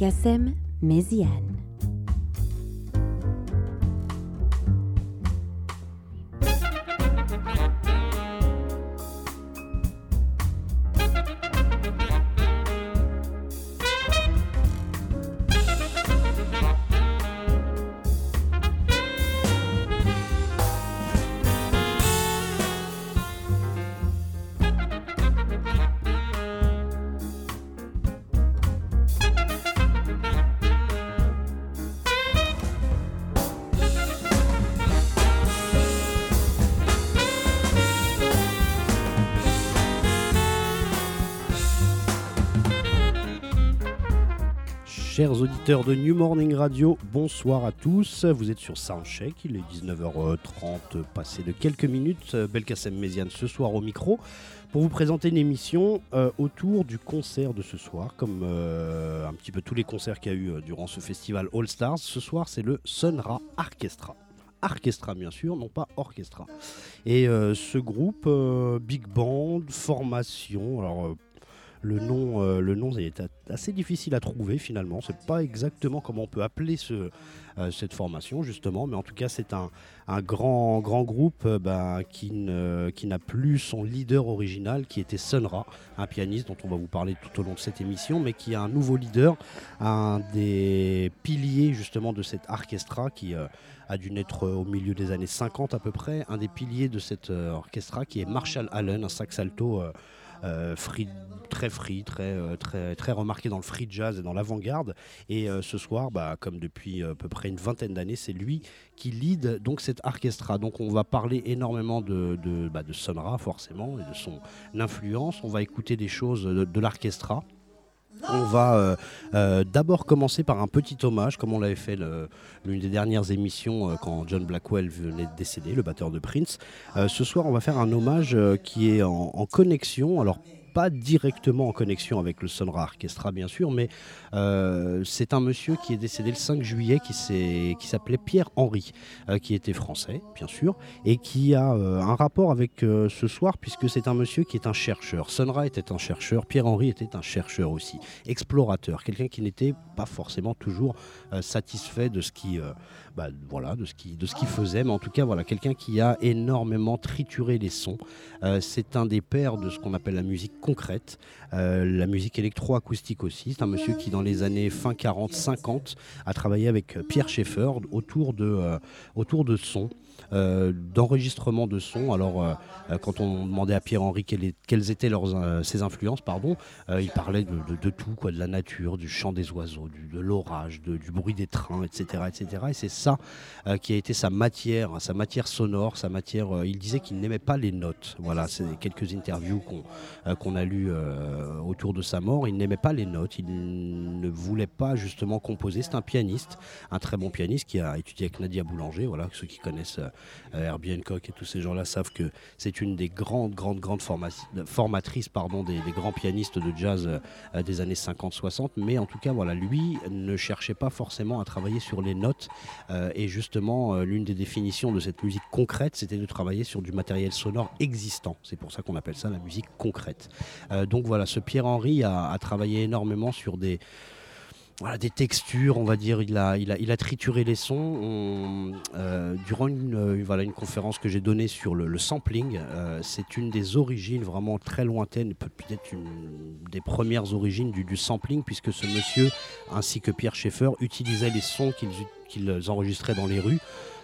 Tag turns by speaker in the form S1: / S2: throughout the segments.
S1: Belkacem Méziane.
S2: Auditeurs de New Morning Radio, bonsoir à tous. Vous êtes sur Soundcheck, il est 19h30, passé de quelques minutes. Belkacem Méziane ce soir au micro pour vous présenter une émission euh, autour du concert de ce soir, comme euh, un petit peu tous les concerts qu'il y a eu euh, durant ce festival All Stars. Ce soir, c'est le Sunra Orchestra. Orchestra bien sûr, non pas orchestra. Et ce groupe, big band, formation, alors le nom, euh, le nom est assez difficile à trouver finalement. C'est pas exactement comment on peut appeler ce, euh, cette formation justement, mais en tout cas c'est un, grand, grand groupe euh, bah, qui, n'a plus son leader original qui était Sunra, un pianiste dont on va vous parler tout au long de cette émission, mais qui a un nouveau leader, un des piliers justement de cet orchestra qui a dû naître au milieu des années 50 à peu près, un des piliers de cet orchestra qui est Marshall Allen, un sax alto euh, free, très free, très, euh, très, très remarqué dans le free jazz et dans l'avant-garde. Et euh, ce soir, bah, comme depuis à peu près une vingtaine d'années, c'est lui qui lead donc cet orchestra. Donc on va parler énormément de, de, bah, Sonra forcément et de son influence. On va écouter des choses de, de l'orchestra. On va euh, euh, d'abord commencer par un petit hommage, comme on l'avait fait l'une des dernières émissions euh, quand John Blackwell venait de décéder, le batteur de Prince. ce soir, on va faire un hommage qui est en, connexion. Alors, pas directement en connexion avec le Sonra Orchestra, bien sûr, mais euh, c'est un monsieur qui est décédé le 5 juillet, qui s'appelait Pierre Henry, euh, qui était français, bien sûr, et qui a euh, un rapport avec ce soir, puisque c'est un monsieur qui est un chercheur. Sonra était un chercheur, Pierre Henry était un chercheur aussi, explorateur, quelqu'un qui n'était pas forcément toujours satisfait de ce qui bah, voilà, de ce qu'il faisait, mais en tout cas, voilà, quelqu'un qui a énormément trituré les sons. Euh, c'est un des pères de ce qu'on appelle la musique concrète, euh, la musique électroacoustique aussi. C'est un monsieur qui, dans les années fin 40-50, a travaillé avec Pierre Schaeffer autour de, euh, autour de sons. D'enregistrement de son. Alors, quand on demandait à Pierre-Henri quelles, étaient leurs, ses influences, pardon, il parlait de, tout, quoi, de la nature, du chant des oiseaux, de l'orage, du bruit des trains, etc. etc. Et c'est ça qui a été sa matière, sa matière sonore, sa matière. il disait qu'il n'aimait pas les notes. Voilà, c'est quelques interviews qu'on a lues autour de sa mort. Il n'aimait pas les notes, il ne voulait pas justement composer. C'est un pianiste, un très bon pianiste qui a étudié avec Nadia Boulanger. Voilà, ceux qui connaissent euh, Herbie Hancock et tous ces gens-là savent que c'est une des grandes, grandes, grandes formatrices pardon, des, grands pianistes de jazz euh, des années 50-60. Mais en tout cas, voilà, lui ne cherchait pas forcément à travailler sur les notes. Euh, et justement, l'une des définitions de cette musique concrète, c'était de travailler sur du matériel sonore existant. C'est pour ça qu'on appelle ça la musique concrète. donc voilà, ce Pierre-Henri a, travaillé énormément sur des voilà, des textures, on va dire. Il a, il a, il a trituré les sons. Euh, durant une, euh, voilà, une conférence que j'ai donnée sur le, sampling, euh, c'est une des origines vraiment très lointaines, peut-être une des premières origines du, du, sampling, puisque ce monsieur, ainsi que Pierre Schaeffer, utilisaient les sons qu'ils enregistraient dans les rues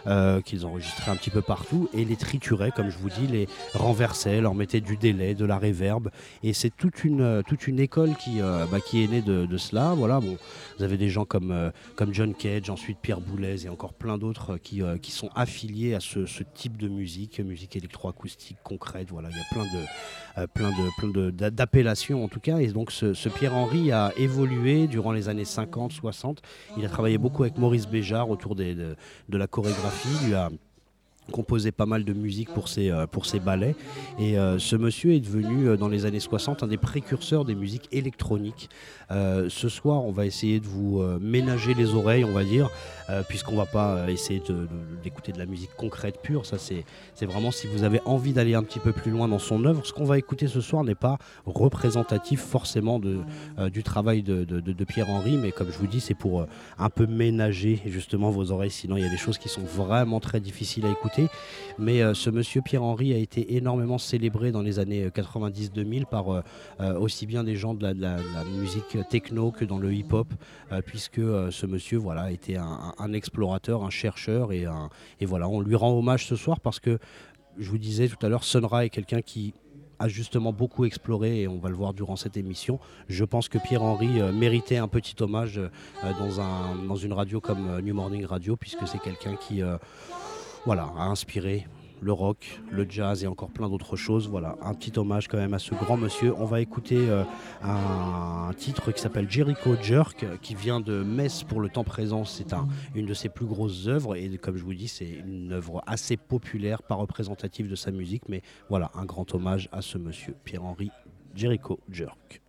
S2: euh, qu'ils enregistraient un petit peu partout et les trituraient, comme je vous dis, les renversaient, leur mettaient du délai, de la réverb. Et c'est toute une, euh, toute une école qui, euh, bah, qui est née de, cela. Voilà, vous avez des gens comme, comme John Cage, ensuite Pierre Boulez et encore plein d'autres qui, qui sont affiliés à ce, ce, type de musique, musique électroacoustique concrète. Voilà, il y a plein de, plein de, plein d'appellations en tout cas. Et donc ce, ce Pierre-Henri a évolué durant les années 50, 60. Il a travaillé beaucoup avec Maurice Béjart autour des, de, de la chorégraphie composé pas mal de musique pour ses, euh, ballets. Et euh, ce monsieur est devenu, euh, dans les années 60, un des précurseurs des musiques électroniques. ce soir, on va essayer de vous ménager les oreilles, on va dire, puisqu'on va pas essayer d'écouter de, la musique concrète pure. Ça, c'est vraiment si vous avez envie d'aller un petit peu plus loin dans son œuvre. Ce qu'on va écouter ce soir n'est pas représentatif forcément du travail de, de Pierre-Henri, mais comme je vous dis, c'est pour un peu ménager justement vos oreilles. Sinon, il y a des choses qui sont vraiment très difficiles à écouter. Mais euh, ce monsieur Pierre-Henri a été énormément célébré dans les années 90-2000 euh, par euh, aussi bien des gens de la, musique techno que dans le hip-hop, puisque ce monsieur voilà, était un, un, explorateur, un chercheur. Et, voilà, on lui rend hommage ce soir parce que, je vous disais tout à l'heure, Sonra est quelqu'un qui a justement beaucoup exploré et on va le voir durant cette émission. Je pense que Pierre-Henri méritait un petit hommage dans une radio comme New Morning Radio puisque c'est quelqu'un qui voilà, a inspiré le rock, le jazz et encore plein d'autres choses. Voilà, un petit hommage quand même à ce grand monsieur. On va écouter euh, un, titre qui s'appelle Jericho Jerk, qui vient de Metz pour le temps présent. C'est une de ses plus grosses œuvres et comme je vous dis, c'est une œuvre assez populaire, pas représentative de sa musique, mais voilà, un grand hommage à ce monsieur, Pierre-Henri Jericho Jerk.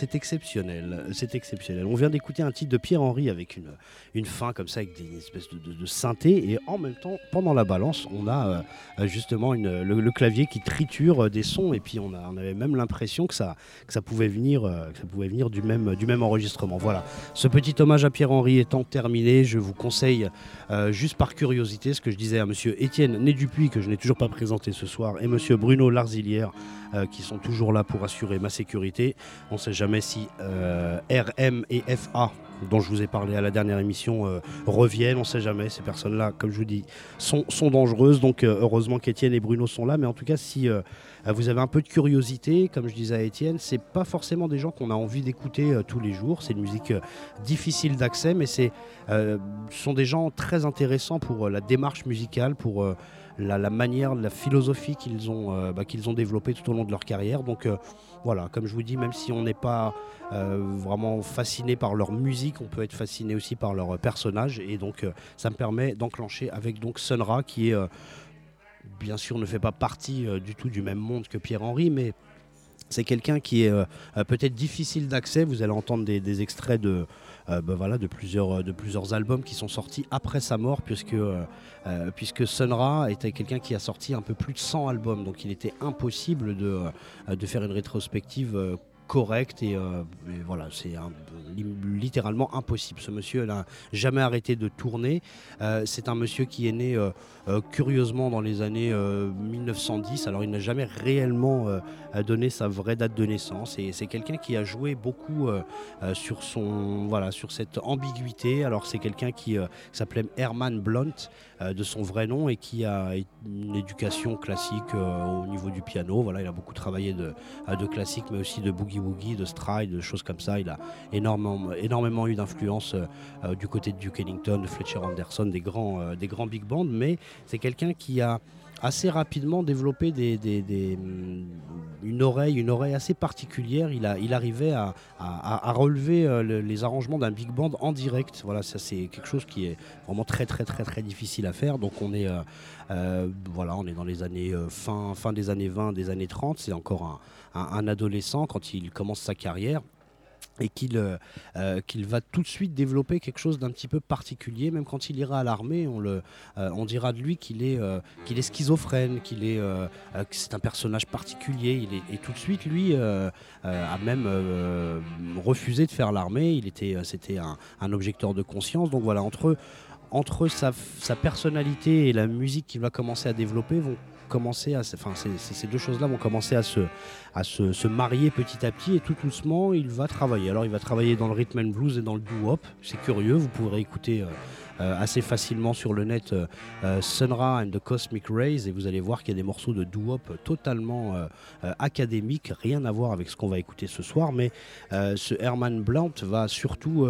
S2: C'est exceptionnel. C'est exceptionnel. On vient d'écouter un titre de Pierre-Henri avec une, fin comme ça, avec des espèces de, synthé. Et en même temps, pendant la balance, on a euh, justement le, clavier qui triture des sons. Et puis on, avait même l'impression que ça, pouvait venir, euh, du, même, enregistrement. Voilà. Ce petit hommage à Pierre-Henri étant terminé, je vous conseille, euh, juste par curiosité, ce que je disais à monsieur Étienne Né Dupuis, que je n'ai toujours pas présenté ce soir, et monsieur Bruno Larzilière, qui sont toujours là pour assurer ma sécurité. On ne sait jamais si RM et FA dont je vous ai parlé à la dernière émission euh, reviennent. On ne sait jamais. Ces personnes-là, comme je vous dis, sont, dangereuses. Donc euh, heureusement qu'Étienne et Bruno sont là. Mais en tout cas, si euh, vous avez un peu de curiosité, comme je disais à Étienne, c'est pas forcément des gens qu'on a envie d'écouter tous les jours. C'est une musique difficile d'accès, mais c'est sont des gens très intéressants pour la démarche musicale, pour la, manière, la philosophie qu'ils ont, bah, qu'ils ont développée tout au long de leur carrière. Donc voilà, comme je vous dis, même si on n'est pas euh, vraiment fasciné par leur musique, on peut être fasciné aussi par leur personnage. Et donc, euh, ça me permet d'enclencher avec donc Sunra, qui est euh, bien sûr ne fait pas partie du tout du même monde que Pierre-Henri, mais c'est quelqu'un qui est peut-être difficile d'accès. Vous allez entendre des, extraits de, ben voilà, de, plusieurs, de plusieurs albums qui sont sortis après sa mort, puisque, puisque Sun Ra était quelqu'un qui a sorti un peu plus de 100 albums. Donc il était impossible de faire une rétrospective correct euh, et, voilà, c'est littéralement impossible. Ce monsieur n'a jamais arrêté de tourner. Euh, c'est un monsieur qui est né euh, curieusement dans les années 1910. Alors il n'a jamais réellement donné sa vraie date de naissance et c'est quelqu'un qui a joué beaucoup sur sur cette ambiguïté. Alors c'est quelqu'un qui s'appelait Herman Blunt de son vrai nom et qui a une éducation classique au niveau du piano. Voilà, il a beaucoup travaillé de, de classique mais aussi de boogie de stride, de choses comme ça. Il a énormément, énormément eu d'influence euh, euh, du côté de Duke Ellington, de Fletcher Anderson, des grands, euh, des grands big bands, mais c'est quelqu'un qui a assez rapidement développé mm, une, oreille, assez particulière. Il, arrivait à, relever les arrangements d'un big band en direct. Voilà, c'est quelque chose qui est vraiment très très très difficile à faire. Donc on est, on est dans les années fin, des années 20, des années 30. C'est encore un, adolescent quand il commence sa carrière et qu'il euh, euh, qu'il va tout de suite développer quelque chose d'un petit peu particulier. Même quand il ira à l'armée, on, euh, on dira de lui qu'il est, qu'il est schizophrène, qu'il est, que c'est un personnage particulier. Il est, et tout de suite, lui a même refusé de faire l'armée. Il était, c'était un, un, objecteur de conscience. Donc voilà, entre, entre sa, sa personnalité et la musique qu'il va commencer à développer vont commencer à, ces deux choses-là vont commencer à se, à se, marier petit à petit et tout doucement, il va travailler. Alors, il va travailler dans le rhythm and blues et dans le doo-wop. C'est curieux, vous pourrez écouter euh, assez facilement sur le net euh, euh, Sunra and the Cosmic Rays. Et vous allez voir qu'il y a des morceaux de doo-wop totalement académiques, rien à voir avec ce qu'on va écouter ce soir, mais ce Herman Blount va surtout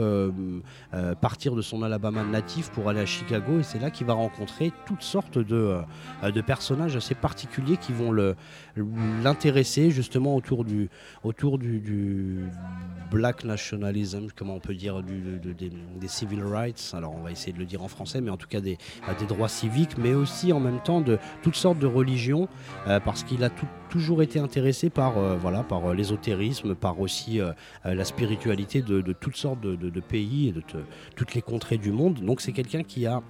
S2: partir de son Alabama natif pour aller à Chicago. Et c'est là qu'il va rencontrer toutes sortes de, de personnages assez particuliers qui vont l'intéresser justement autour du, autour du, black nationalism, comment on peut dire, des civil rights. Alors on va essayer de le dire en français, mais en tout cas des, des droits civiques, mais aussi en même temps de toutes sortes de religions, euh, parce qu'il a toujours été intéressé par, euh, voilà, par euh, l'ésotérisme, par aussi la spiritualité de, toutes sortes de, pays et de toutes les contrées du monde. Donc c'est quelqu'un qui a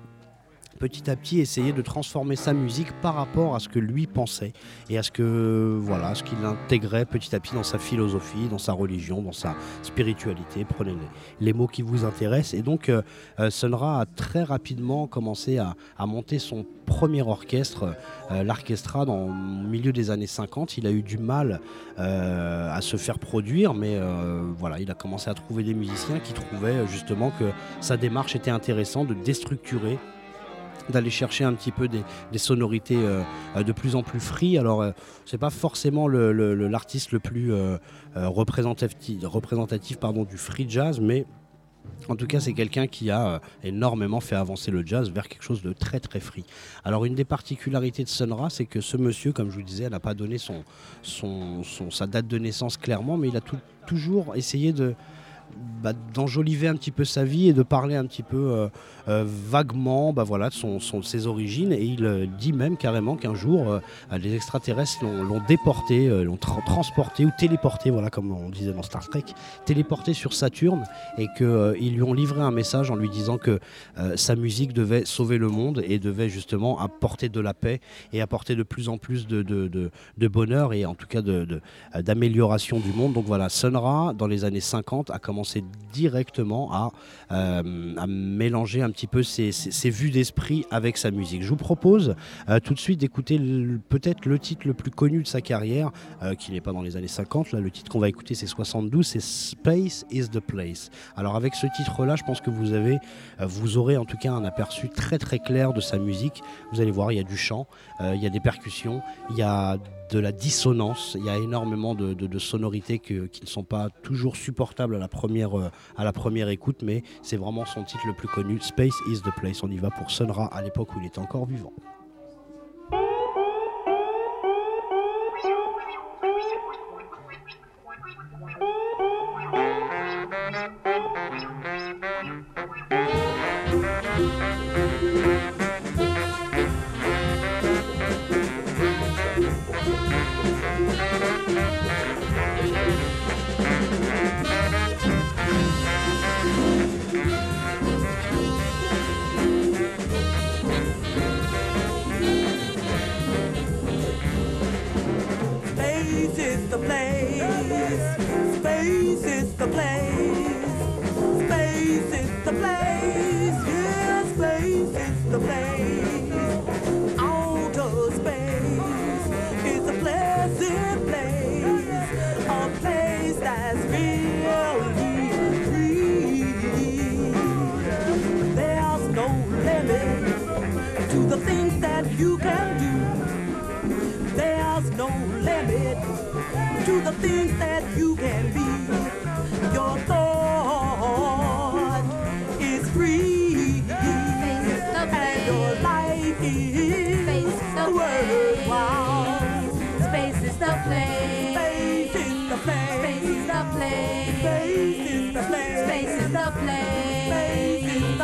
S2: petit à petit essayer de transformer sa musique par rapport à ce que lui pensait et à ce que voilà ce qu'il intégrait petit à petit dans sa philosophie, dans sa religion, dans sa spiritualité. Prenez les, mots qui vous intéressent. Et donc euh, euh a très rapidement commencé à, monter son premier orchestre, euh, l'orchestra, dans le milieu des années 50. Il a eu du mal euh, à se faire produire, mais voilà, il a commencé à trouver des musiciens qui trouvaient justement que sa démarche était intéressante de déstructurer d'aller chercher un petit peu des, sonorités euh, euh, de plus en plus free. Alors, euh, c'est pas forcément l'artiste le, plus représentatif, représentatif du free jazz, mais en tout cas, c'est quelqu'un qui a énormément fait avancer le jazz vers quelque chose de très très free. Alors, une des particularités de Sun Ra, c'est que ce monsieur, comme je vous disais, n'a pas donné son, sa date de naissance clairement, mais il a toujours essayé de, bah, d'enjoliver un petit peu sa vie et de parler un petit peu euh, euh, vaguement bah, voilà, de, son, ses origines. Et il euh, dit même carrément qu'un jour, les extraterrestres l'ont déporté, l'ont transporté ou téléporté, voilà, comme on disait dans Star Trek, téléporté sur Saturne et qu'ils lui ont livré un message en lui disant que sa musique devait sauver le monde et devait justement apporter de la paix et apporter de plus en plus de, de, bonheur et en tout cas d'amélioration du monde. Donc voilà, Sun Ra, dans les années 50, a commencé directement euh, à, mélanger un petit peu ses, vues d'esprit avec sa musique. Je vous propose euh, tout de suite d'écouter peut-être le titre le plus connu de sa carrière, euh, qui n'est pas dans les années 50. Là, le titre qu'on va écouter, c'est 72, c'est Space is the Place. Alors avec ce titre-là, je pense que vous avez, vous aurez en tout cas un aperçu très très clair de sa musique. Vous allez voir, il y a du chant, il y a des percussions, il y a de la dissonance. Il y a énormément de, sonorités qui ne sont pas toujours supportables à la première, euh, à la première écoute, mais c'est vraiment son titre le plus connu, Space is the Place. On y va pour Sun Ra à l'époque où il était encore vivant.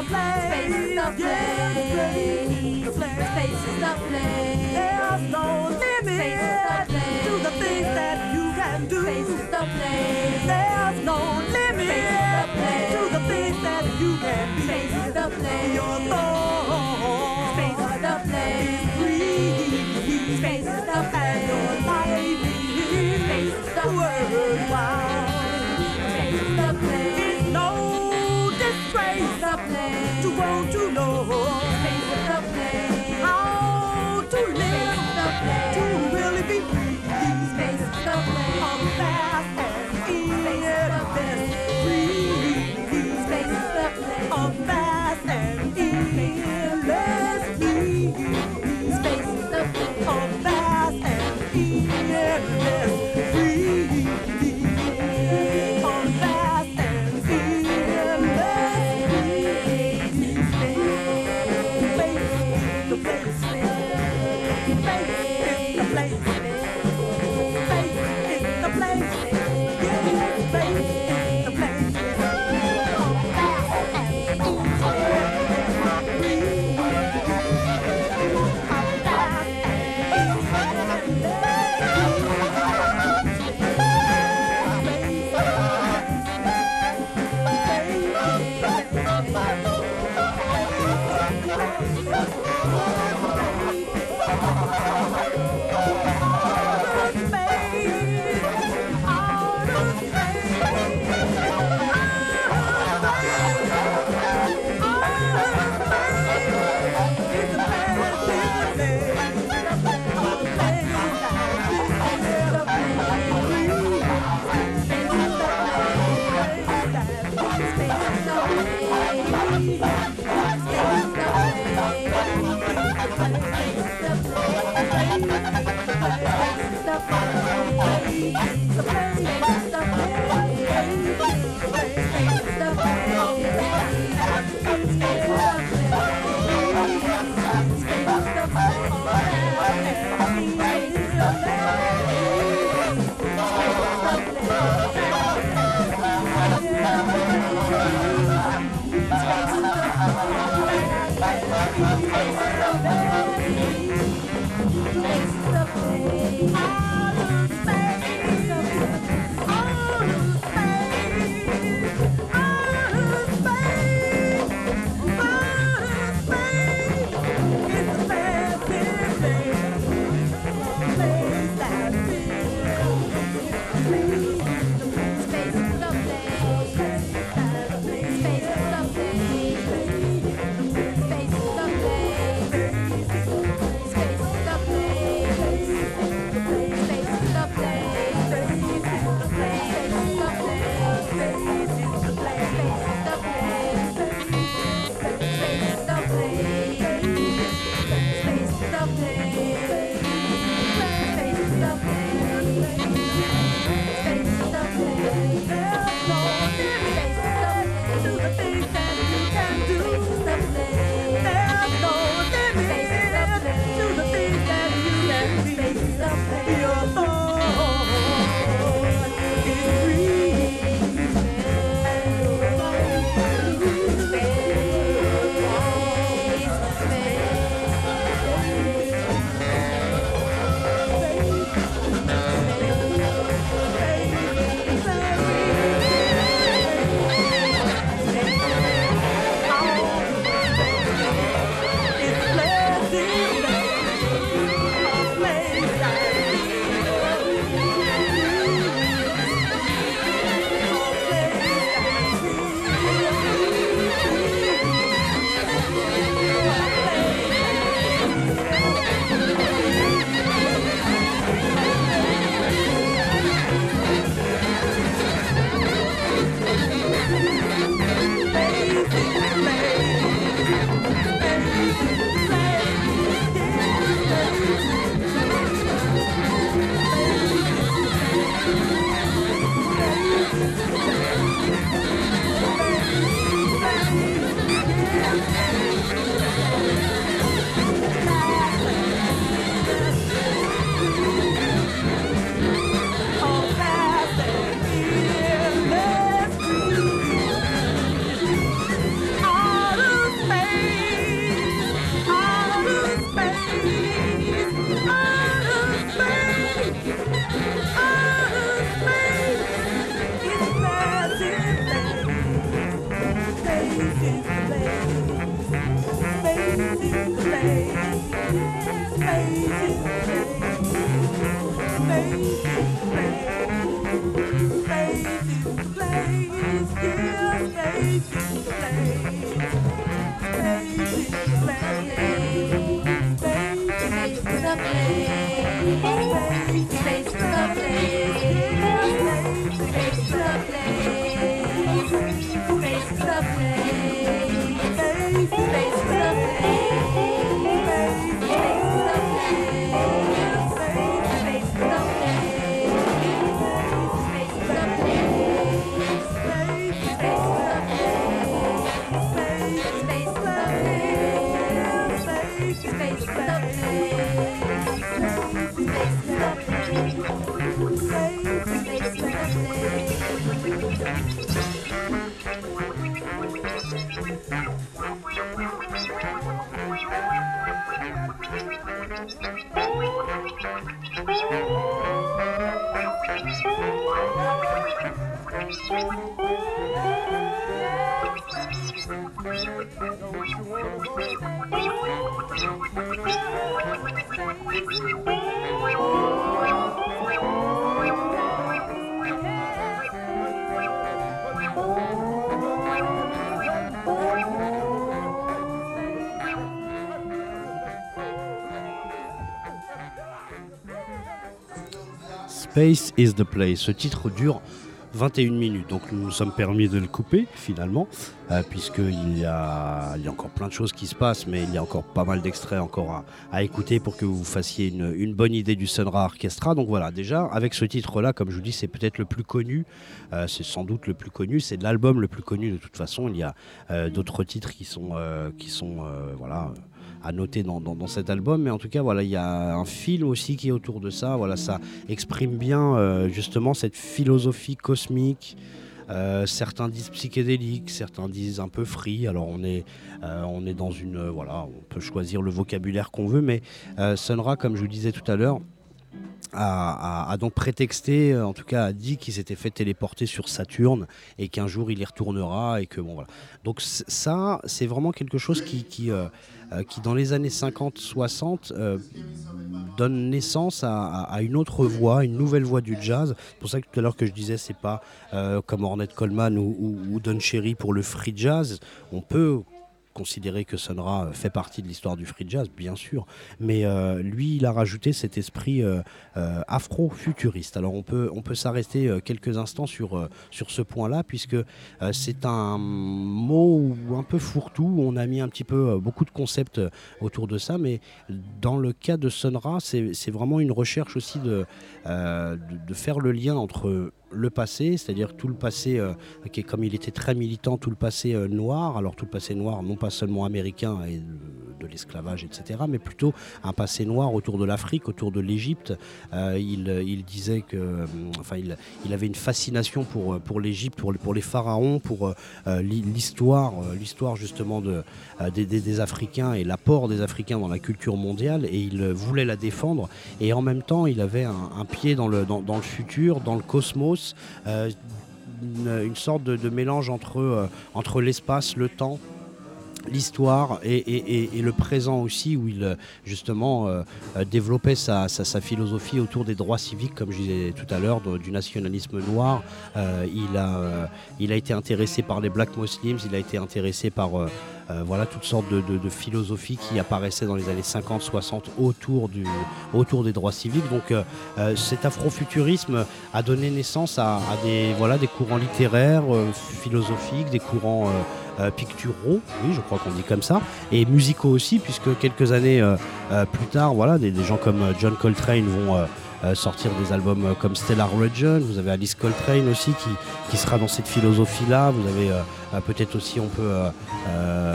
S3: play. Space is the place. Space is the place. There's no limit to the things that you can do.
S4: Space is the place.
S2: Ce titre dure 21 minutes, donc nous nous sommes permis de le couper finalement, euh, puisqu'il y il y a encore plein de choses qui se passent, mais il y a encore pas mal d'extraits encore à, écouter pour que vous fassiez une, bonne idée du Sunra Orchestra. Donc voilà, déjà avec ce titre-là, comme je vous dis, c'est peut-être le plus connu, euh, c'est sans doute le plus connu, c'est l'album le plus connu de toute façon. Il y a euh, d'autres titres qui sont, euh, qui sont voilà à noter dans, cet album. Mais en tout cas, voilà, il y a un film aussi qui est autour de ça. Voilà, ça exprime bien justement cette philosophie cosmique. Euh, certains disent psychédélique, certains disent un peu free. Alors on est, euh, on est dans une, euh, voilà, on peut choisir le vocabulaire qu'on veut, mais euh, Sun Ra, comme je vous disais tout à l'heure, a, donc prétexté, en tout cas a dit qu'il s'était fait téléporter sur Saturne et qu'un jour il y retournera et que bon voilà. Donc ça, c'est vraiment quelque chose qui, qui, qui dans les années 50-60 euh, donne naissance à, une autre voix, une nouvelle voix du jazz. C'est pour ça que tout à l'heure que je disais, c'est pas euh, comme Ornette Coleman ou, ou- ou Don Cherry pour le free jazz. On peut considérer que Sun Ra fait partie de l'histoire du free jazz, bien sûr, mais euh, lui, il a rajouté cet esprit euh, euh, afro-futuriste. Alors on peut, s'arrêter euh, quelques instants sur, euh, sur ce point-là, puisque euh, c'est un mot un peu fourre-tout. On a mis un petit peu euh, beaucoup de concepts euh, autour de ça, mais dans le cas de Sun Ra, c'est vraiment une recherche aussi euh, de faire le lien entre le passé, c'est-à-dire tout le passé, euh, comme il était très militant, tout le passé euh, noir, alors tout le passé noir, non pas seulement américain et de, l'esclavage, etc., mais plutôt un passé noir autour de l'Afrique, autour de l'Égypte. Euh, il, disait que, il, avait une fascination pour, pour l'Égypte, pour, les pharaons, pour l'hi- l'histoire, l'histoire justement de, des, Africains et l'apport des Africains dans la culture mondiale, et il voulait la défendre. Et en même temps, il avait un, pied dans le futur, dans le cosmos, euh, une, sorte de, de mélange entre, euh, entre l'espace, le temps l'histoire et, le présent aussi, où il justement euh, euh, développait sa, philosophie autour des droits civiques, comme je disais tout à l'heure, du nationalisme noir. Euh, il, a, été intéressé par les Black Muslims, il a été intéressé par voilà, toutes sortes de, philosophies qui apparaissaient dans les années 50-60 autour, des droits civiques. Donc cet afrofuturisme a donné naissance à, à des, voilà, des courants littéraires, philosophiques, des courants... euh, picturaux, oui, je crois qu'on dit comme ça, et musicaux aussi, puisque quelques années euh, euh, plus tard, voilà, des, gens comme John Coltrane vont sortir des albums comme Stellar Region. Vous avez Alice Coltrane aussi qui, sera dans cette philosophie-là. Vous avez peut-être aussi, on peut euh, euh,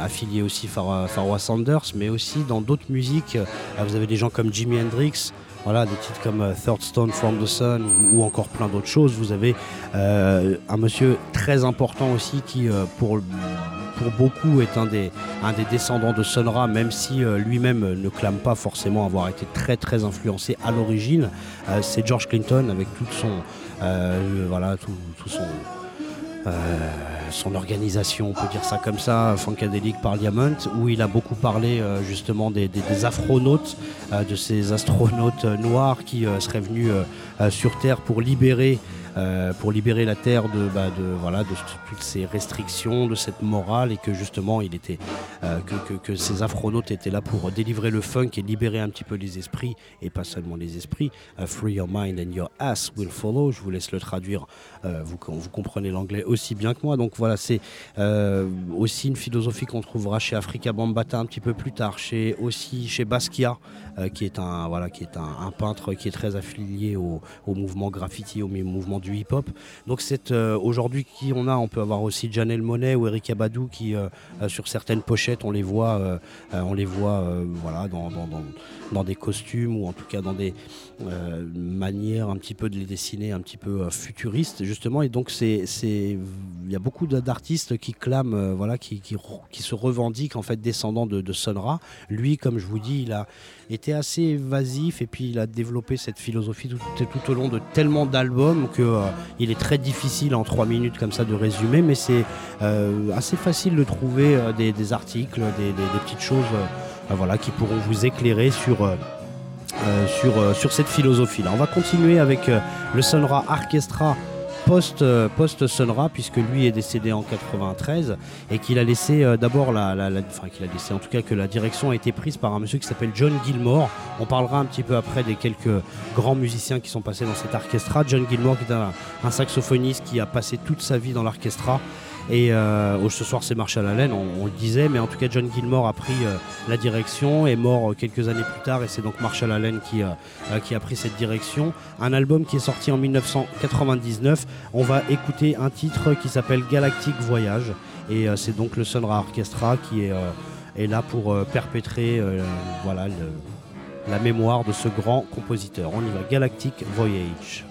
S2: affilier aussi Pharaoh Sanders, mais aussi dans d'autres musiques, vous avez des gens comme Jimi Hendrix. Voilà, des titres comme euh, Third Stone from the Sun ou, encore plein d'autres choses. Vous avez euh, un monsieur très important aussi qui, euh, pour, pour beaucoup, est un des, un des descendants de Sun Ra, même si lui-même ne clame pas forcément avoir été très très influencé à l'origine. C'est George Clinton avec tout son, voilà, tout, tout son, son organisation, on peut dire ça comme ça, Funkadelic Parliament, où il a beaucoup parlé euh, justement des, des, afronautes, euh, de ces astronautes euh, noirs qui seraient venus sur Terre pour libérer pour libérer la terre de, bah, de, voilà, de toutes ces restrictions, de cette morale, et que justement, il était, que, ces afronautes étaient là pour délivrer le funk et libérer un petit peu les esprits, et pas seulement les esprits. Free your mind and your ass will follow. Je vous laisse le traduire. Euh, vous, vous comprenez l'anglais aussi bien que moi. Donc voilà, c'est euh, aussi une philosophie qu'on trouvera chez Africa Bambata un petit peu plus tard, chez, aussi chez Basquiat, euh, qui est, un, voilà, qui est un, peintre qui est très affilié au, mouvement graffiti, au mouvement du hip-hop. Donc c'est aujourd'hui qui on a, on peut avoir aussi Janelle Monet ou Eric Abadou qui sur certaines pochettes on les voit, on les voit voilà dans, dans, dans, des costumes ou en tout cas dans des manières un petit peu de les dessiner un petit peu euh, futuristes justement et donc il y a beaucoup d'artistes qui clament euh, voilà qui, se revendiquent en fait descendants de, de Sun Ra. Lui comme je vous dis il a été assez évasif et puis il a développé cette philosophie tout, au long de tellement d'albums que euh, il est très difficile en trois minutes comme ça de résumer mais c'est euh, assez facile de trouver des, articles des, petites choses voilà qui pourront vous éclairer sur sur, cette philosophie là on va continuer avec le Sonra Orchestra post, euh, post Sonra puisque lui est décédé en 93 et qu'il a laissé euh, d'abord la, enfin qu'il a laissé en tout cas que la direction a été prise par un monsieur qui s'appelle John Gilmore. On parlera un petit peu après des quelques grands musiciens qui sont passés dans cet orchestra. John Gilmore qui est un, un saxophoniste qui a passé toute sa vie dans l'orchestra et euh, oh, ce soir c'est Marshall Allen, on, on le disait, mais en tout cas John Gilmore a pris euh, la direction, est mort euh, quelques années plus tard et c'est donc Marshall Allen qui, qui a pris cette direction. Un album qui est sorti en 1999. On va écouter un titre qui s'appelle Galactic Voyage et c'est donc le Sonra Orchestra qui est, là pour perpétrer la mémoire de ce grand compositeur. On y va, Galactic Voyage.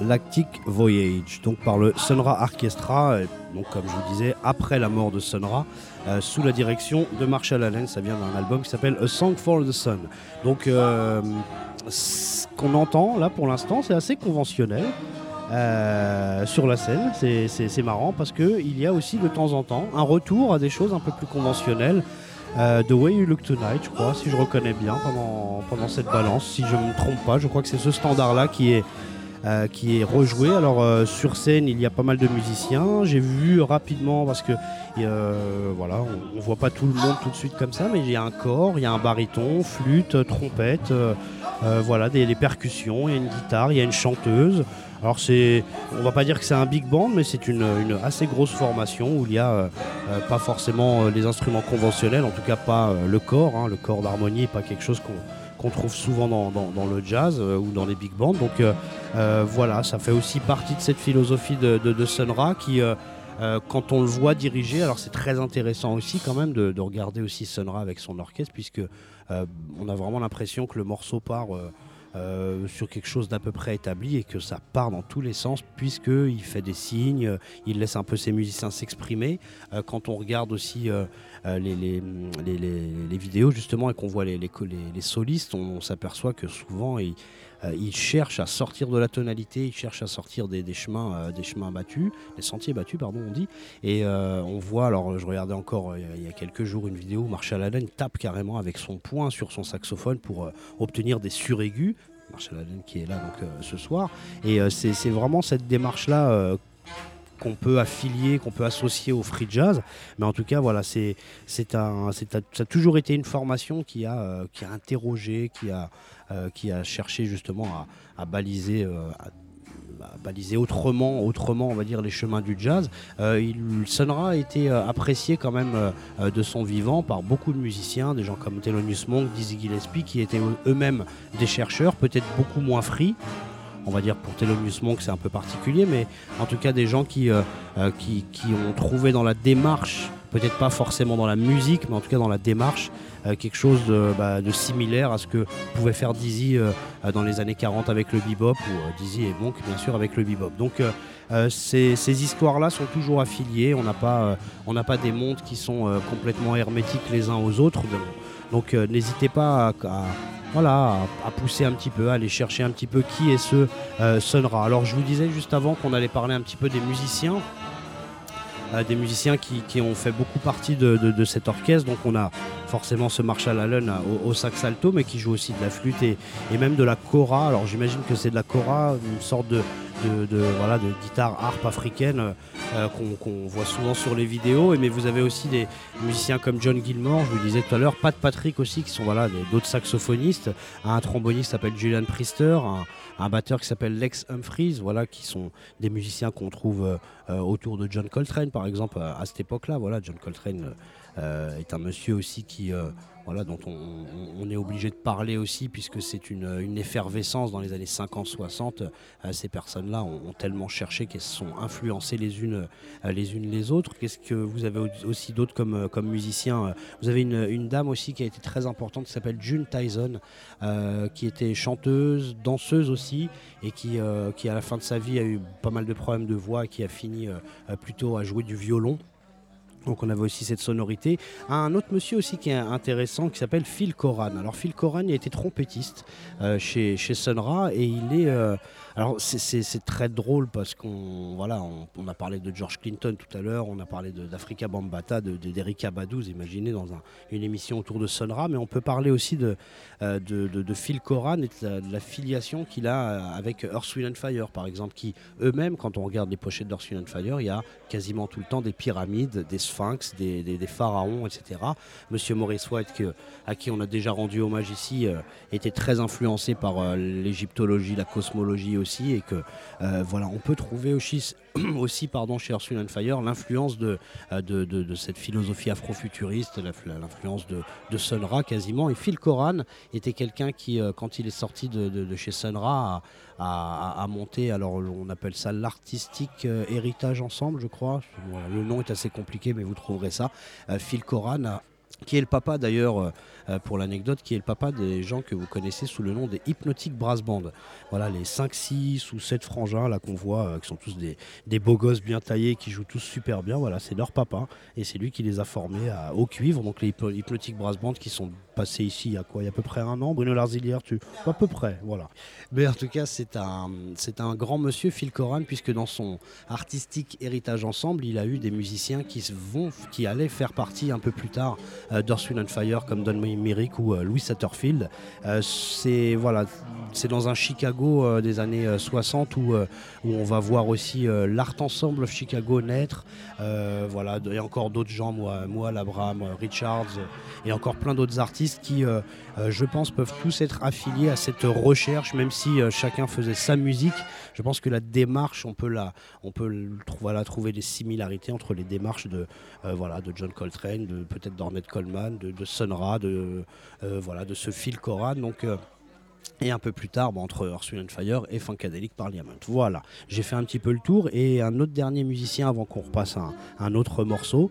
S2: Intergalactic Voyage, donc par le Sunra Orchestra, euh, donc comme je vous disais, après la mort de Sunra, euh, sous la direction de Marshall Allen. Ça vient d'un album qui s'appelle A Song for the Sun. Donc, euh, ce qu'on entend là pour l'instant, c'est assez conventionnel. sur la scène, c'est- marrant parce qu'il y a aussi de temps en temps un retour à des choses un peu plus conventionnelles. The Way You Look Tonight, je crois, si je reconnais bien pendant, pendant cette balance. Si je ne me trompe pas, je crois que c'est ce standard-là qui est, euh, qui est rejoué. Alors euh, sur scène, il y a pas mal de musiciens. J'ai vu rapidement parce que euh, voilà, on, voit pas tout le monde tout de suite comme ça, mais il y a un corps, il y a un baryton, flûte, trompette, voilà, des, percussions, il y a une guitare, il y a une chanteuse. Alors c'est, on va pas dire que c'est un big band, mais c'est une, assez grosse formation où il y a pas forcément les instruments conventionnels, en tout cas pas le corps. hein. le corps d'harmonie pas quelque chose qu'on qu'on trouve souvent dans, le jazz euh, ou dans les big bands. Donc euh, euh, voilà, ça fait aussi partie de cette philosophie de, de, Sun Ra qui, quand on le voit diriger, alors c'est très intéressant aussi quand même de, de regarder aussi Sun Ra avec son orchestre, puisque on a vraiment l'impression que le morceau part sur quelque chose d'à peu près établi et que ça part dans tous les sens, puisqu'il fait des signes, il laisse un peu ses musiciens s'exprimer. Quand on regarde aussi les, les, les- vidéos justement et qu'on voit les, solistes, on, s'aperçoit que souvent ils, euh, ils cherchent à sortir de la tonalité, ils cherchent à sortir des, chemins, euh, des chemins battus, des sentiers battus, pardon, on dit. Et euh, on voit, alors je regardais encore euh, il y a- quelques jours une vidéo où Marshall Allen tape carrément avec son poing sur son saxophone pour euh, obtenir des suraigus. Marshall Allen qui est là donc euh, ce soir. Et euh, c'est vraiment cette démarche-là euh, qu'on peut affilier, qu'on peut associer au free jazz. Mais en tout cas, voilà, c'est c'est un, c'est ça a toujours été une formation qui a, euh, interrogé, qui a, euh, qui a cherché justement à, baliser. euh, baliser autrement, autrement, on va dire, les chemins du jazz. Il, Sun-Ra a été apprécié quand même de son vivant par beaucoup de musiciens, des gens comme Thelonious Monk, Dizzy Gillespie, qui étaient eux- eux-mêmes des chercheurs, peut-être beaucoup moins free. On va dire pour Thelonious Monk c'est un peu particulier, mais en tout cas des gens qui, euh, euh, qui, ont trouvé dans la démarche, peut-être pas forcément dans la musique, mais en tout cas dans la démarche, euh, quelque chose de, bah, de similaire à ce que pouvait faire Dizzy dans les années 40 avec le bebop, ou Dizzy et Monk bien sûr avec le bebop. Donc ces, histoires-là sont toujours affiliées, on n'a pas, des mondes qui sont complètement hermétiques les uns aux autres. Donc, euh, n'hésitez pas à, voilà, à, pousser un petit peu, à aller chercher un petit peu qui est ce euh, Sun Ra. Alors je vous disais juste avant qu'on allait parler un petit peu des musiciens, euh, des musiciens qui, qui ont fait beaucoup partie de, de- cet orchestre. Donc on a forcément ce Marshall Allen euh, au, au sax alto, mais qui joue aussi de la flûte et, et même de la kora. Alors j'imagine que c'est de la kora, une sorte de, de, voilà, de guitare harpe africaine euh, euh, qu'on voit souvent sur les vidéos. Mais vous avez aussi des musiciens comme John Gilmore, je vous le disais tout à l'heure, Pat Patrick aussi, qui sont voilà, d'autres saxophonistes, un tromboniste s'appelle Julian Priester, un, batteur qui s'appelle Lex Humphries, voilà, qui sont des musiciens qu'on trouve euh, autour de John Coltrane, par exemple, à, cette époque-là. Voilà, John Coltrane est un monsieur aussi qui, voilà, dont on, est obligé de parler aussi, puisque c'est une, effervescence dans les années 50-60. Euh, ces personnes-là ont, tellement cherché qu'elles se sont influencées les unes, euh, les, unes les autres. Qu'est-ce que vous avez au- aussi d'autres comme, euh, comme musiciens Vous avez une, dame aussi qui a été très importante, qui s'appelle June Tyson, qui était chanteuse, danseuse aussi, et qui, qui à la fin de sa vie a eu pas mal de problèmes de voix, qui a fini plutôt à jouer du violon. Donc on avait aussi cette sonorité. Un autre monsieur aussi qui est intéressant qui s'appelle Phil Coran. Alors Phil Coran il a été trompettiste euh, chez, chez Sun Ra et il est... euh, alors c'est- très drôle parce qu'on voilà, on, a parlé de George Clinton tout à l'heure, on a parlé d'Africa Bambata, de- de- d'Erika Badu, vous imaginez dans un- une émission autour de Sun Ra, mais on peut parler aussi de, euh, Phil Coran et de la, filiation qu'il a euh, avec Earth, and Fire par exemple, qui eux-mêmes, quand on regarde les pochettes d'Earth, Wind and Fire, il y a quasiment tout le temps des pyramides, des sphinx, des, pharaons, etc. Monsieur Maurice White, à qui on a déjà rendu hommage ici, euh, était très influencé par euh, l'égyptologie, la cosmologie aussi, et que euh, voilà, on peut trouver aussi, aussi pardon, chez Earth, Wind Fire l'influence de, euh, de, cette philosophie afrofuturiste, l'influence de, de Sun Ra quasiment. Et Phil Coran était quelqu'un qui, euh, quand il est sorti de, chez Sun Ra, a, monté, alors on appelle ça l'artistique héritage ensemble, je crois. Le nom est assez compliqué, mais vous trouverez ça. Phil Coran qui est le papa d'ailleurs, pour l'anecdote, qui est le papa des gens que vous connaissez sous le nom des Hypnotic Brass Band. Voilà, les 5, 6 ou 7 frangins là qu'on voit, euh, qui sont tous des, des beaux gosses bien taillés, qui jouent tous super bien. Voilà, c'est leur papa et c'est lui qui les a formés au cuivre. Donc les Hypnotic Brass Band qui sont passés ici il y a quoi? Il y a à peu près un an? Bruno Larzilière, tu à peu près, voilà. Mais en tout cas, c'est un, c'est un grand monsieur Phil Coran puisque dans son artistique héritage ensemble, il a eu des musiciens qui vont, qui allaient faire partie un peu plus tard euh, and Fire comme Don Ou euh, Louis Satterfield. Euh, c'est voilà, c'est dans un Chicago euh, des années euh, 60 où, on va voir aussi l'Art Ensemble Chicago naître. Voilà, et encore d'autres gens, moi, moi Labram, Richards et encore plein d'autres artistes qui, je pense, peuvent tous être affiliés à cette recherche, même si euh, chacun faisait sa musique. Je pense que la démarche, on peut la, on peut trouver des similarités entre les démarches de, euh, voilà, de John Coltrane, de peut-être d'Ornette Coleman, de, de Sun Ra, de, euh, voilà, de ce Phil Coran. Donc, euh, et un peu plus tard, entre Earth, Wind and Fire et Funkadelic Parliament. Voilà, j'ai fait un petit peu le tour. Et un autre dernier musicien avant qu'on repasse à un autre morceau.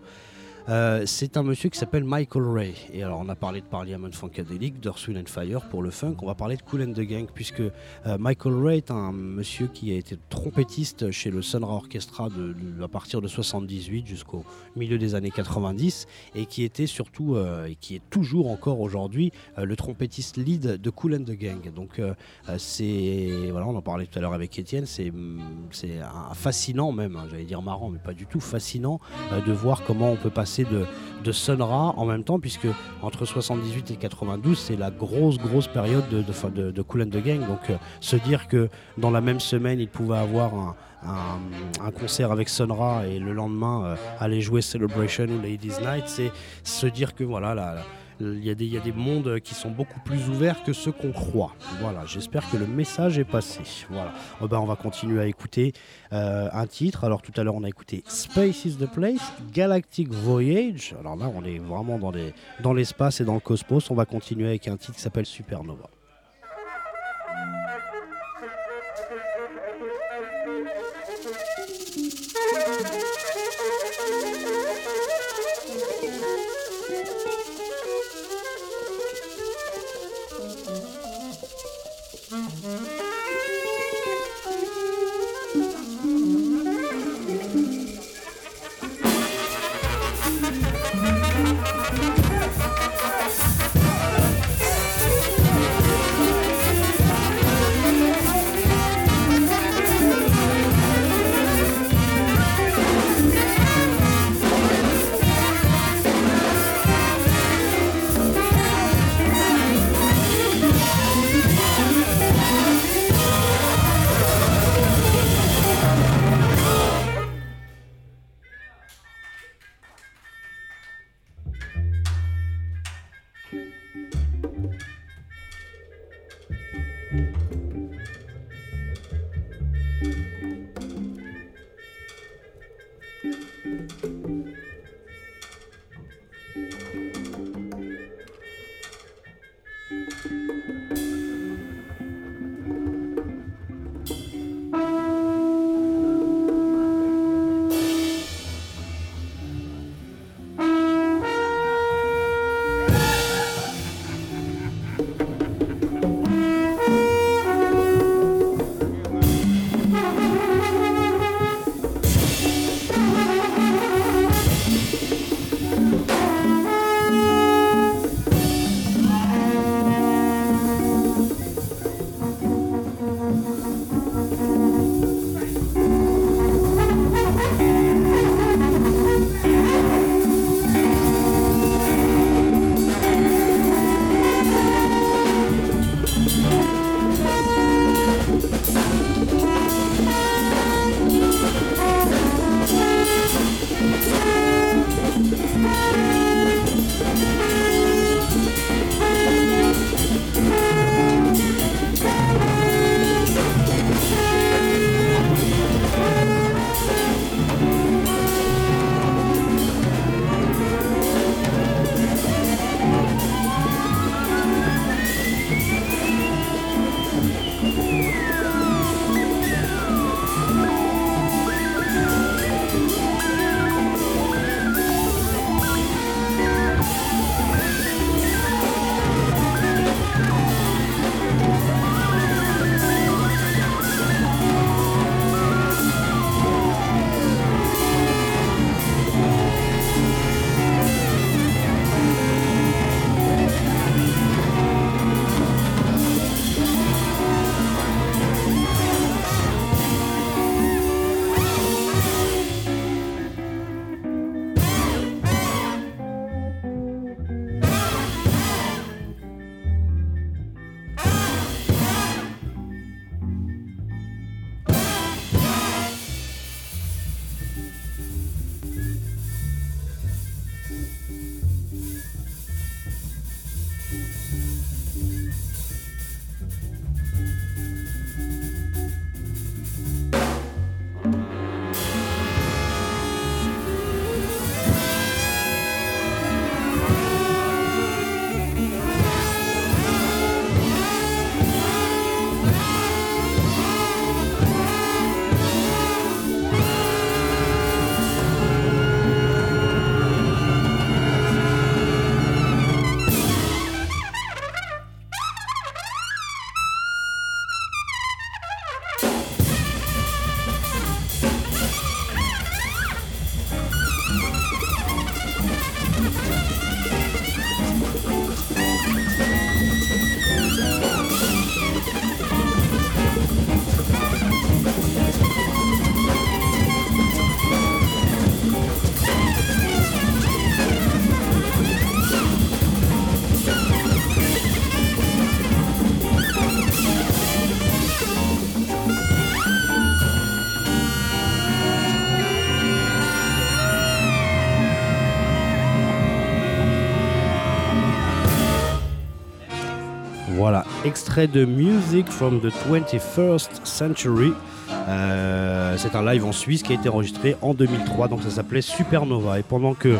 S2: Euh, c'est un monsieur qui s'appelle Michael Ray. Et alors, on a parlé de Parliament Funkadelic, Wind and Fire pour le funk. On va parler de Cool and the Gang, puisque euh, Michael Ray est un monsieur qui a été trompettiste chez le Sun Ra Orchestra à partir de 78 jusqu'au milieu des années 90 et qui était surtout euh, et qui est toujours encore aujourd'hui le trompettiste lead de Cool and the Gang. Donc c'est voilà, on en parlait tout à l'heure avec Étienne, c'est fascinant même, hein, j'allais dire marrant, mais pas du tout fascinant de voir comment on peut passer de de Sun Ra en même temps, puisque entre 78 et 92, c'est la grosse grosse période de, de, de- de Cool and the Gang. Donc euh, se dire que dans la même semaine, il pouvait avoir un, un- concert avec Sun Ra et le lendemain euh, aller jouer Celebration ou Ladies Night, c'est se dire que voilà, la- il y, a des, mondes qui sont beaucoup plus ouverts que ceux qu'on croit. Voilà, j'espère que le message est passé. Voilà, Oh ben, on va continuer à écouter euh, un titre. Alors tout à l'heure, on a écouté Space is the Place, Galactic Voyage. Alors là, on est vraiment dans dans l'espace et dans le cosmos. On va continuer avec un titre qui s'appelle Supernova. Extrait de Music from the 21st Century. Euh, c'est un live en Suisse qui a été enregistré en 2003, donc ça s'appelait Supernova. Et pendant que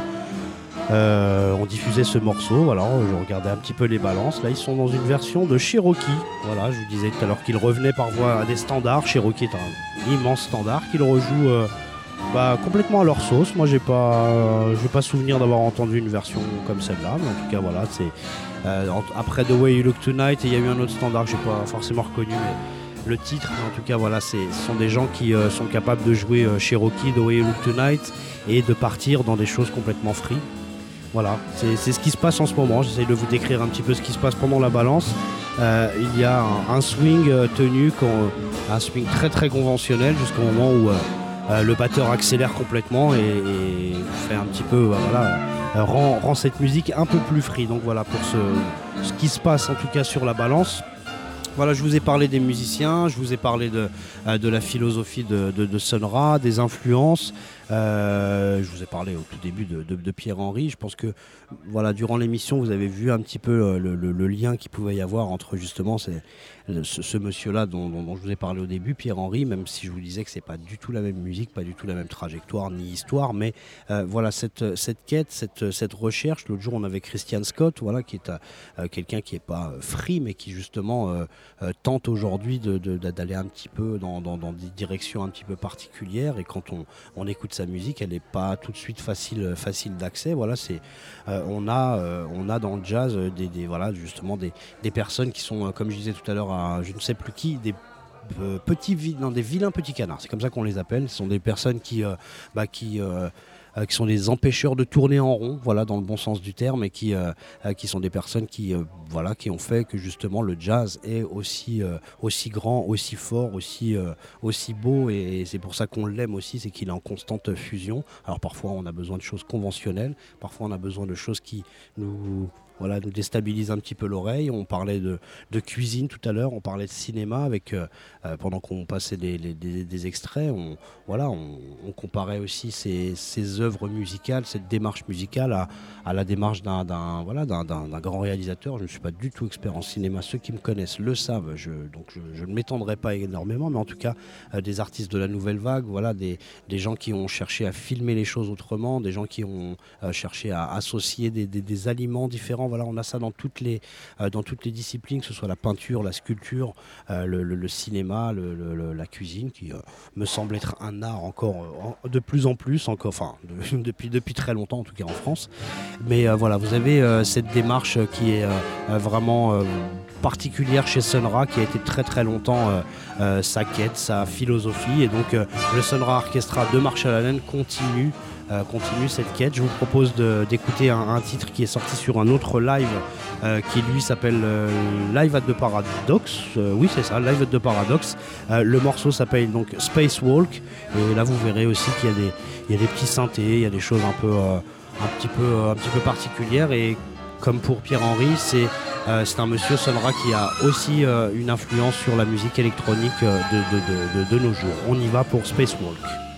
S2: euh, on diffusait ce morceau, voilà, je regardais un petit peu les balances. Là, ils sont dans une version de Cherokee. Voilà, je vous disais tout à l'heure qu'ils revenaient par voie à des standards. Cherokee est un immense standard qu'ils rejouent euh, bah, complètement à leur sauce. Moi, j'ai pas, euh, j'ai pas souvenir d'avoir entendu une version comme celle-là, mais en tout cas, voilà, c'est euh, après The Way You Look Tonight, il y a eu un autre standard que j'ai pas forcément reconnu, le titre, en tout cas, voilà, ce sont des gens qui euh, sont capables de jouer euh, Cherokee, The Way You Look Tonight, et de partir dans des choses complètement free. Voilà, c'est, ce qui se passe en ce moment. J'essaie de vous décrire un petit peu ce qui se passe pendant la balance. Euh, il y a un, swing tenu, un swing très très conventionnel jusqu'au moment où le batteur accélère complètement et, et fait un petit peu, voilà, rend, rend cette musique un peu plus free. Donc voilà pour ce, qui se passe en tout cas sur la balance. Voilà, je vous ai parlé des musiciens, je vous ai parlé de, euh, de la philosophie de, de, de Sun Ra, des influences. Euh, je vous ai parlé au tout début de, Pierre-Henri. Je pense que voilà, durant l'émission, vous avez vu un petit peu euh, le, lien qu'il pouvait y avoir entre justement ce, monsieur-là dont, je vous ai parlé au début, Pierre-Henri, même si je vous disais que c'est pas du tout la même musique, pas du tout la même trajectoire ni histoire, mais euh, voilà cette, cette quête, cette, cette recherche. L'autre jour, on avait Christian Scott, voilà, qui est euh, quelqu'un qui est pas free, mais qui justement tente aujourd'hui d'aller un petit peu dans, dans- des directions un petit peu particulières. Et quand on, on écoute musique, elle n'est pas tout de suite facile, facile d'accès. Voilà, c'est euh, on a euh, on a dans le jazz euh, des, voilà justement des, personnes qui sont comme je disais tout à l'heure à je ne sais plus qui des petits non, des vilains petits canards c'est comme ça qu'on les appelle ce sont des personnes qui bah, qui qui sont des empêcheurs de tourner en rond, voilà, dans le bon sens du terme, et qui, euh, euh, sont des personnes qui, euh, voilà, qui ont fait que justement le jazz est aussi, euh, grand, aussi fort, euh, aussi beau, et, c'est pour ça qu'on l'aime aussi, c'est qu'il est en constante fusion. Alors parfois on a besoin de choses conventionnelles, parfois on a besoin de choses qui nous, voilà, nous déstabilisent un petit peu l'oreille. On parlait de, cuisine tout à l'heure, on parlait de cinéma avec, euh, euh, pendant qu'on passait des, des- extraits, on, voilà, on, comparait aussi ces, ces œuvres musicales, cette démarche musicale à, la démarche d'un voilà, grand réalisateur. Je ne suis pas du tout expert en cinéma. Ceux qui me connaissent le savent. Je, donc je, ne m'étendrai pas énormément, mais en tout cas, euh, des artistes de la nouvelle vague, voilà, des, des gens qui ont cherché à filmer les choses autrement, des gens qui ont cherché à associer des- des aliments différents. Voilà, on a ça dans toutes les, euh, dans toutes les disciplines, que ce soit la peinture, la sculpture, euh, le, cinéma, la cuisine, qui euh, me semble être un art encore en- de plus en plus, encore, enfin de- depuis, depuis très longtemps en tout cas en France. Mais voilà, vous avez cette démarche qui est vraiment particulière chez Sonra, qui a été très très longtemps sa quête, sa philosophie. Et donc le Sonra Orchestra de Marshall Allen continue. Euh, continue cette quête. Je vous propose d'écouter un, titre qui est sorti sur un autre live euh, qui lui s'appelle euh, Live at the Paradox. Oui, c'est ça, Live at the Paradox. Le morceau s'appelle donc Spacewalk. Et là, vous verrez aussi qu'il y y a des petits synthés, il y a des choses un peu, un petit peu, un petit peu particulières. Et comme pour Pierre-Henri, c'est euh, un monsieur Sonra qui a aussi une influence sur la musique électronique de, de- nos jours. On y va pour Spacewalk.
S3: Spacewalk,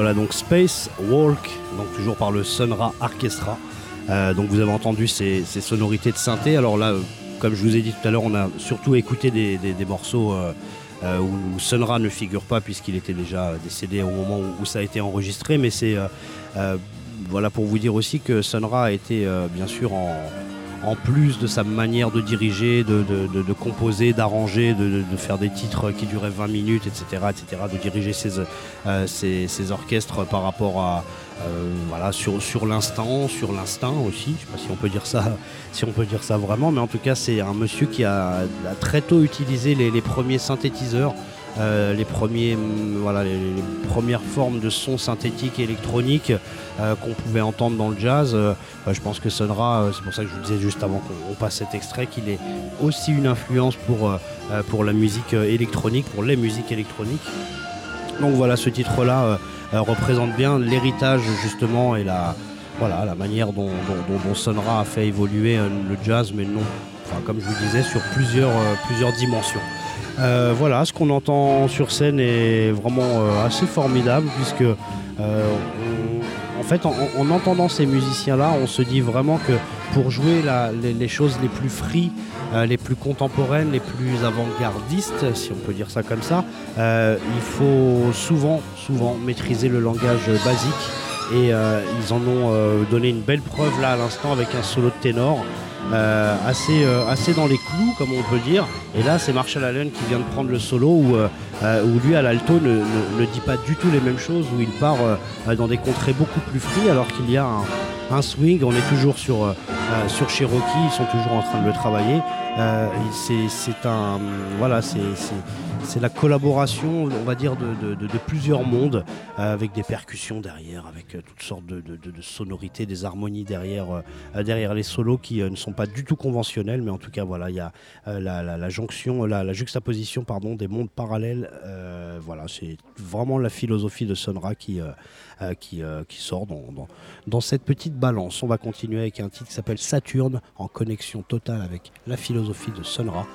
S2: voilà donc Space Walk, donc toujours par le Sonra Orchestra. Euh, donc vous avez entendu ces, sonorités de synthé. Alors là, euh, comme je vous ai dit tout à l'heure, on a surtout écouté des, morceaux euh, où, où Sun Ra ne figure pas puisqu'il était déjà décédé au moment où, où ça a été enregistré. Mais c'est voilà pour vous dire aussi que Sun Ra a été bien sûr en, en plus de sa manière de diriger, de, composer, d'arranger, de, faire des titres qui duraient 20 minutes, etc., etc., de diriger ses, euh, ses- orchestres par rapport à euh, voilà sur, l'instant, sur l'instinct aussi. Je sais pas si on peut dire ça, si on peut dire ça vraiment, mais en tout cas c'est un monsieur qui a, très tôt utilisé les premiers synthétiseurs. Euh, voilà, les, premières formes de sons synthétiques et électroniques euh, qu'on pouvait entendre dans le jazz. Euh, euh, je pense que Sonra, c'est pour ça que je vous disais juste avant qu'on on passe cet extrait, qu'il est aussi une influence pour, la musique électronique, pour les musiques électroniques. Donc voilà, ce titre-là représente bien l'héritage justement et la, voilà, la manière dont, Sonra a fait évoluer le jazz, mais non, enfin, comme je vous disais, sur plusieurs dimensions. Euh, voilà, ce qu'on entend sur scène est vraiment euh, assez formidable puisque euh, en fait, en, en entendant ces musiciens-là, on se dit vraiment que pour jouer les, choses les plus free, les plus contemporaines, les plus avant-gardistes, si on peut dire ça comme ça, il faut souvent, souvent maîtriser le langage basique. Et ils en ont donné une belle preuve là à l'instant avec un solo de ténor. Euh, assez, euh, assez dans les clous, comme on peut dire. Et là, c'est Marshall Allen qui vient de prendre le solo où, euh, lui, à l'alto, ne, dit pas du tout les mêmes choses, où il part dans des contrées beaucoup plus free, alors qu'il y a un, un swing. On est toujours sur, euh, euh, sur Cherokee, ils sont toujours en train de le travailler. Euh, c'est- voilà, c'est la collaboration, on va dire, de, plusieurs mondes, avec des percussions derrière, avec toutes sortes de, sonorités, des harmonies derrière, les solos qui ne sont pas du tout conventionnels, mais en tout cas, voilà, il y a la, jonction, la, juxtaposition, pardon, des mondes parallèles. voilà, c'est vraiment la philosophie de Sonra qui, euh, euh, qui, sort dans cette petite balance. On va continuer avec un titre qui s'appelle Saturne, en connexion totale avec la philosophie de Sonra.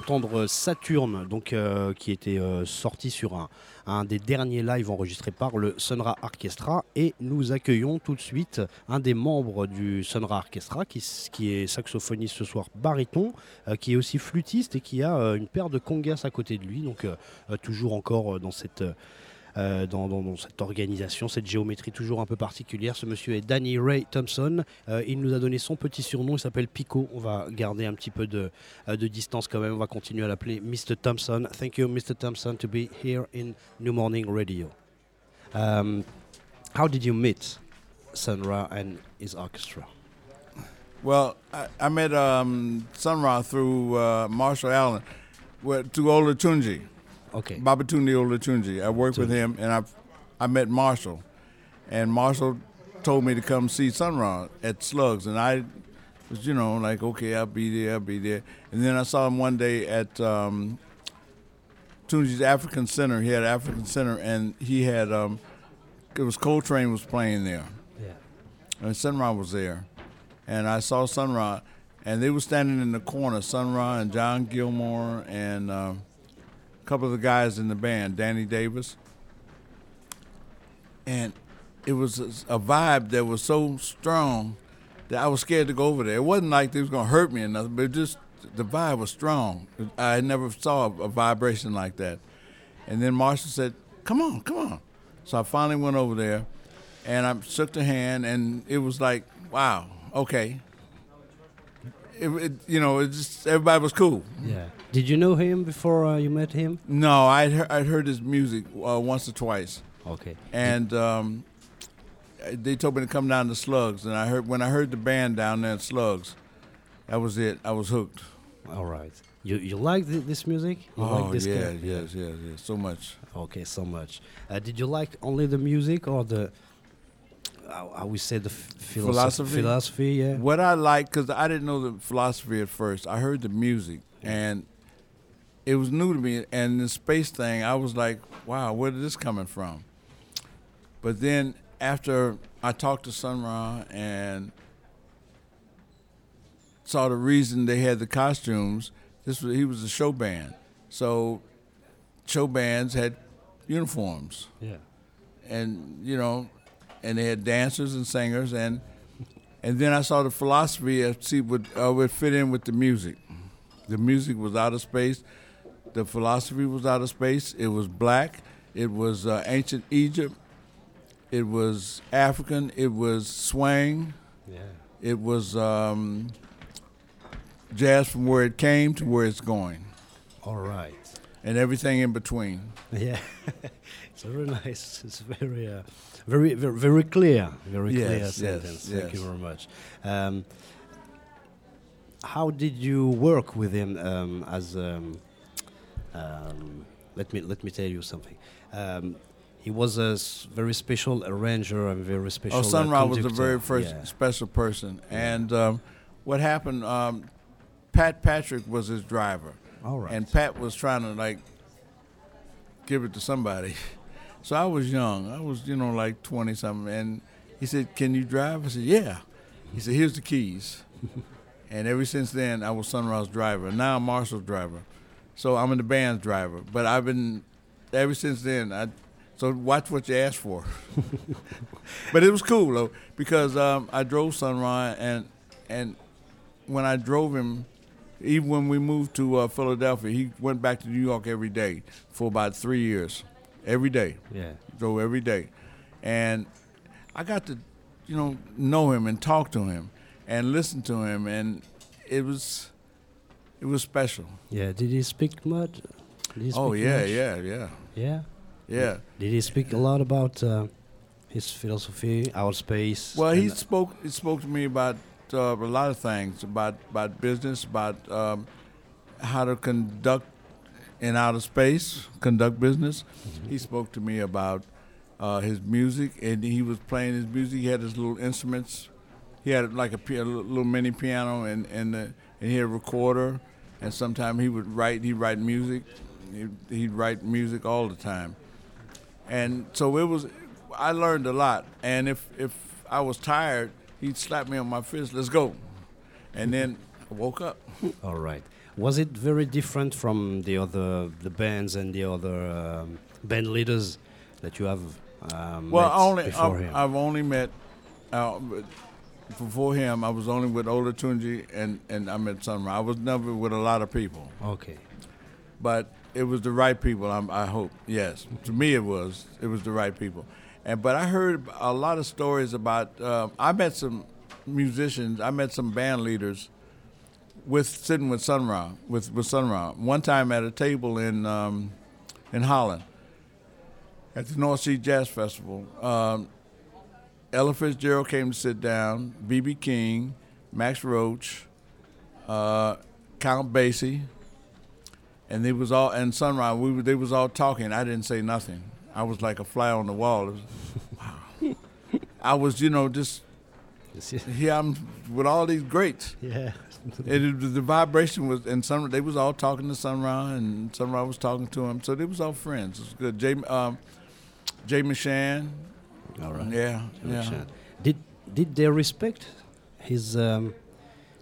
S2: D'entendre Saturne, donc euh, qui était euh, sorti sur un, des derniers lives enregistrés par le Sunra Orchestra, et nous accueillons tout de suite un des membres du Sunra Orchestra, qui, est saxophoniste ce soir, baryton, euh, qui est aussi flûtiste et qui a une paire de congas à côté de lui, donc toujours encore dans cette dans, dans- cette organisation, cette géométrie toujours un peu particulière. Ce monsieur est Danny Ray Thompson. Euh, il nous a donné son petit surnom, il s'appelle Pico. On va garder un petit peu de, euh, distance quand même. On va continuer à l'appeler Mr. Thompson. Thank you, Mr. Thompson, to be here in New Morning Radio. Um, how did you meet Sun Ra and his orchestra?
S5: Well, I, met um, Sun Ra through uh, Marshall Allen, to Olatunji,
S2: Okay.
S5: Babatunde Olatunji. I worked with him, and I, I met Marshall, and Marshall told me to come see Sun Ra at Slugs, and I was, you know, like, okay, I'll be there, I'll be there. And then I saw him one day at um, Tunji's African Center. He had African Center, and he had um, it was Coltrane was playing there,
S2: Yeah.
S5: and Sun Ra was there, and I saw Sun Ra, and they were standing in the corner, Sun Ra and John Gilmore and um, couple of the guys in the band, Danny Davis, and it was a vibe that was so strong that I was scared to go over there. It wasn't like they was gonna hurt me or nothing, but it just the vibe was strong. I never saw a, a vibration like that. And then Marshall said, "Come on, come on." So I finally went over there, and I shook the hand, and it was like, "Wow, okay." It, it, you know, it just everybody was cool.
S2: Yeah. Did you know him before uh, you met him?
S5: No, I'd heard, I'd heard his music uh, once or twice,
S2: Okay.
S5: and um, they told me to come down to Slugs, and I heard when I heard the band down there at Slugs, that was it. I was hooked.
S2: All right. You you like th- this music? You
S5: oh
S2: like this
S5: yeah,
S2: kind-
S5: yes, yes, yes, so much.
S2: Okay, so much. Uh, did you like only the music or the how we say the
S5: Philosophy?
S2: Philosophy, yeah.
S5: What I like, because I didn't know the philosophy at first. I heard the music, and it was new to me. And the space thing, I was like, wow, where did this coming from? But then after I talked to Sun Ra and saw the reason they had the costumes, this was he was a show band, so show bands had uniforms
S2: Yeah.
S5: and you know, and they had dancers and singers, and and then I saw the philosophy of see would uh, would fit in with the music. The music was out of space. The philosophy was out of space. It was black. It was uh, ancient Egypt. It was African. It was swang.
S2: Yeah.
S5: It was um, jazz from where it came to where it's going,
S2: All right.
S5: and everything in between.
S2: Yeah. it's very nice. It's very, uh, very, very, very clear. Very
S5: Yes,
S2: clear
S5: yes,
S2: sentence. Thank you very much. Um, how did you work with him um, as? Um, um, let me let me tell you something. Um, he was a s- very special arranger and very special.
S5: Oh,
S2: uh,
S5: Sun Ra was the very first
S2: Yeah.
S5: special person. And um, what happened, um, Pat Patrick was his driver.
S2: All right.
S5: And Pat was trying to, like, give it to somebody. So I was young. I was, you know, like 20 something. And he said, Can you drive? I said, Yeah. He said, Here's the keys. and ever since then, I was Sun Ra's driver. Now I'm Marshall's driver. So I'm in the band's driver. But I've been, ever since then, I, so watch what you ask for. but it was cool though because um, I drove Sun Ra and and when I drove him, even when we moved to uh, Philadelphia, he went back to New York every day for about three years, every day
S2: yeah.
S5: drove every day, and I got to, you know, know him and talk to him and listen to him, and it was, it was special.
S2: Yeah. Did he speak much? He
S5: Oh yeah,
S2: much?
S5: yeah, yeah,
S2: Yeah.
S5: yeah.
S2: Did he speak a lot about uh, his philosophy, our space?
S5: Well, he spoke. He spoke to me about uh, a lot of things about about business, about um, how to conduct in outer space, conduct business. He spoke to me about uh, his music, and he was playing his music. He had his little instruments. He had like a, a little mini piano, and and, uh, and he had a recorder. And sometimes he would write. He'd write music. He'd, he'd write music all the time. And so it was. I learned a lot. And if if I was tired, he'd slap me on my fist. Let's go. And then I woke up.
S2: All right. Was it very different from the other the bands and the other um, band leaders that you have um,
S5: Well, only I've,
S2: him?
S5: I've only met uh, before him. I was only with Ola Tunji and and I met Sunrise. I was never with a lot of people,
S2: okay.
S5: but it was the right people. I'm, I hope. Yes, to me it was. It was the right people. And but I heard a lot of stories about. Uh, I met some musicians. I met some band leaders with sitting with Sun Ra with with Sun Ra. One time at a table in um, in Holland at the North Sea Jazz Festival. Um, Ella Fitzgerald came to sit down. B.B. King, Max Roach, uh, Count Basie, and they was all and Sunrise. We were, they was all talking. I didn't say nothing. I was like a fly on the wall. Was, wow. I was, you know, just? Here I'm with all these greats.
S2: Yeah.
S5: It, it- the vibration was, and some they was all talking to Sun Ra, and Sun Ra was talking to him. So they was all friends. It was good. Jay, um, Jay McShann.
S2: All right.
S5: Yeah, yeah.
S2: Did did they respect his um,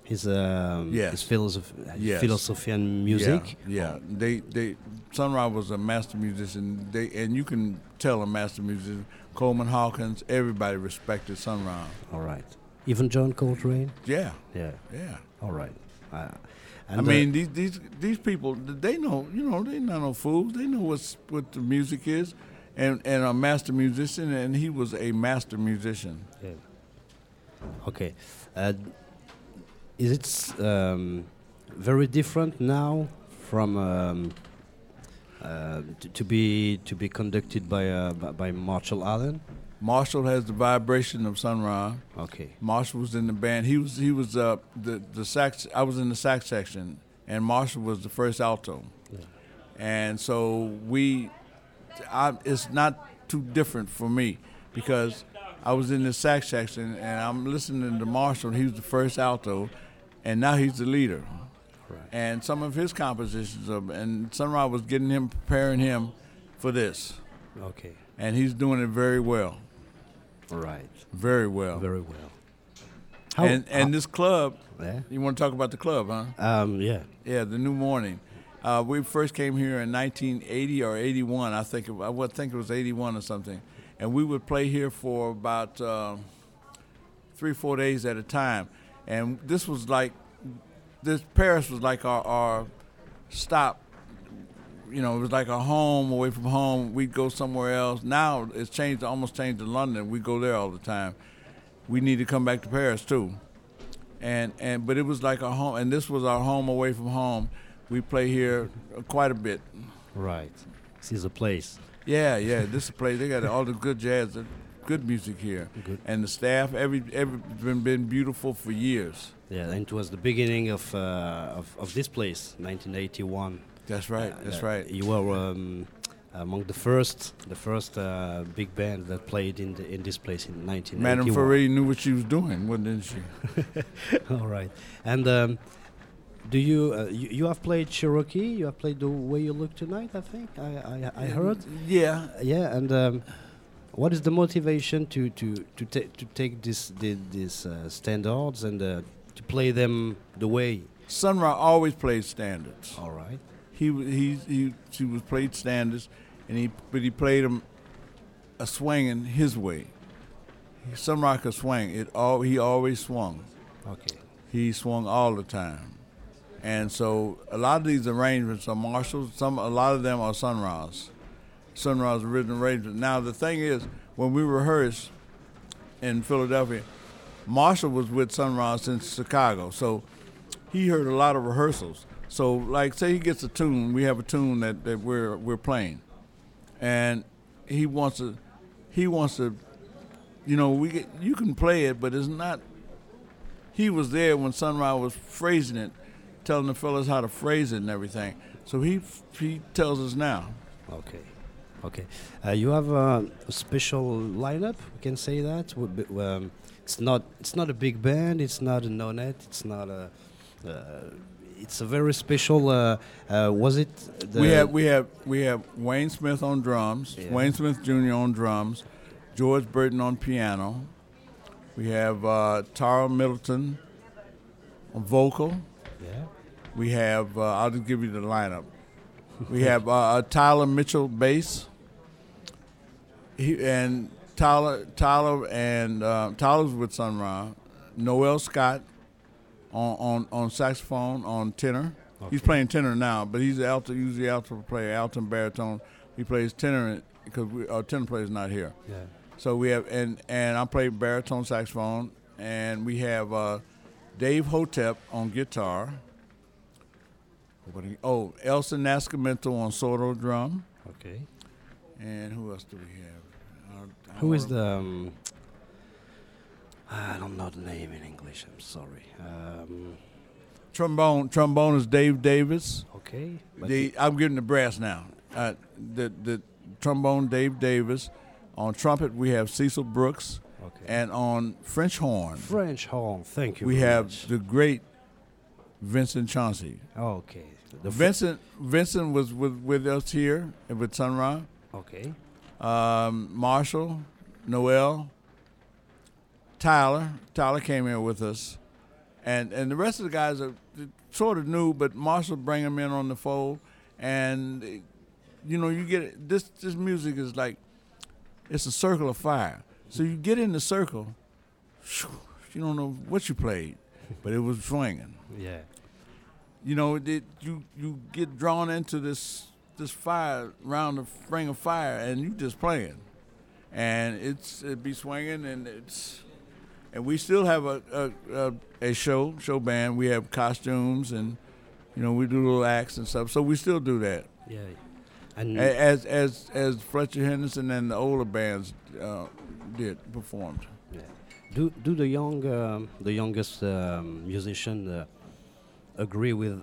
S2: his um,
S5: Yes.
S2: his philosophy,
S5: Yes.
S2: philosophy and music?
S5: Yeah, yeah. They they Sun Ra was a master musician. They and you can tell a master musician. Coleman Hawkins, everybody respected Sun Ra.
S2: All right. Even John Coltrane.
S5: Yeah,
S2: Yeah.
S5: yeah.
S2: All right. Uh,
S5: I mean, these these these people, they know, you know, they not no fools. They know what's what the music is, and and a master musician, and he was a master musician.
S2: Yeah. Okay. Uh, is it um, very different now from um, uh, to, to be to be conducted by uh, by, by Marshall Allen?
S5: Marshall has the vibration of Sun Ra.
S2: Okay.
S5: Marshall was in the band. He was he was uh, the the sax. I was in the sax section, and Marshall was the first alto.
S2: Yeah.
S5: And so we, I, it's not too different for me because I was in the sax section and I'm listening to Marshall. He was the first alto, and now he's the leader.
S2: Right.
S5: And some of his compositions, of, and Sun Ra was getting him, preparing him for this,
S2: Okay.
S5: and he's doing it very well,
S2: Right.
S5: very well.
S2: Very well. How,
S5: and and this club,
S2: yeah.
S5: you want to talk about the club, huh?
S2: Um, yeah.
S5: Yeah, the New Morning. Uh, we first came here in 1980 or 81. I think it, I would think it was 81 or something, and we would play here for about uh, three, four days at a time. And this was like, this Paris was like our, our stop. You know, it was like a home away from home. We'd go somewhere else. Now it's changed, almost changed to London. We go there all the time. We need to come back to Paris too and and but it was like a home, and this was our home away from home. We play here quite a bit.
S2: Right. This is a place.
S5: Yeah, yeah. This is a place they got all the good jazz, the good music here,
S2: Good.
S5: and the staff. Every every been been beautiful for years.
S2: Yeah, and it was the beginning of uh, of, of this place, 1981.
S5: That's right.
S2: Uh,
S5: That's
S2: uh,
S5: right.
S2: You were um, among the first, the first uh, big band that played in the, in this place in 1981.
S5: Madame Farid knew what she was doing, wasn't she?
S2: All right. And um, do you, uh, you you have played Cherokee? You have played the way you look tonight. I think I I, I heard.
S5: Yeah.
S2: Yeah. And um, what is the motivation to to to, ta- to take this the, these uh, standards and uh, to play them the way?
S5: Sun Ra always played standards.
S2: All right.
S5: He he he she was played standards, and he but he played them a swinging his way. Sun Ra could swing. It all he always swung.
S2: Okay.
S5: he swung all the time. And so a lot of these arrangements are Marshalls. Some a lot of them are Sun Ra's. Sun Ra's original arrangement. Now the thing is, when we rehearsed in Philadelphia, Marshall was with Sun Ra since Chicago, so he heard a lot of rehearsals. So like say he gets a tune, we have a tune that, that we're we're playing, and he wants to he wants to you know we get, you can play it, but it's not he was there when Sun Ra was phrasing it, telling the fellas how to phrase it and everything. So he he tells us now.
S2: Okay. Okay. Uh, you have a, special lineup. We can say that. Um, it's not. It's not a big band. It's not a no-net. It's not a. Uh, it's a very special. Uh, uh, was it? The
S5: we have we have we have Wayne Smith on drums,
S2: Yeah.
S5: Wayne Smith Jr. on drums, George Burton on piano. We have uh, Tara Middleton on vocal. We have uh, I'll just give you the lineup. We have uh, Tyler Mitchell bass. He, and Tyler Tyler and uh, Tyler's with Sun Ra. Noel Scott on, on, on saxophone on tenor. He's playing tenor now, but he's alto usually alto player, alto and baritone. He plays tenor because our tenor player's not here.
S2: Yeah.
S5: So we have and and I play baritone saxophone, and we have uh, Dave Hotep on guitar. What do you- Oh, Elson Nascimento on solo drum,
S2: Okay.
S5: and who else do we have? Uh,
S2: Who is the? Um, I don't know the name in English. I'm sorry. Um,
S5: trombone? Trombone is Dave Davis.
S2: okay.
S5: The I'm giving the brass now. Uh, the the trombone Dave Davis. On trumpet we have Cecil Brooks,
S2: Okay.
S5: And on French horn,
S2: French horn. Thank you.
S5: we have
S2: much.
S5: the great Vincent Chauncey.
S2: Okay. The
S5: Vincent Vincent was with, with us here with Sun Ra.
S2: Okay.
S5: Um, Marshall, Noel, Tyler. Tyler came here with us, and and the rest of the guys are sort of new, but Marshall bring them in on the fold, and you know you get it- this this music is like it's a circle of fire. So you get in the circle, you don't know what you played, but it was swinging
S2: Yeah.
S5: You know, it, you you get drawn into this this fire round the ring of fire, and you just playing, and it's it be swinging, and it's and we still have a a, a a show show band. We have costumes, and you know we do little acts and stuff. So we still do that
S2: Yeah. And
S5: as as as Fletcher Henderson and the older bands uh, did performed.
S2: Yeah. Do do the young um, the youngest um, musician uh, agree with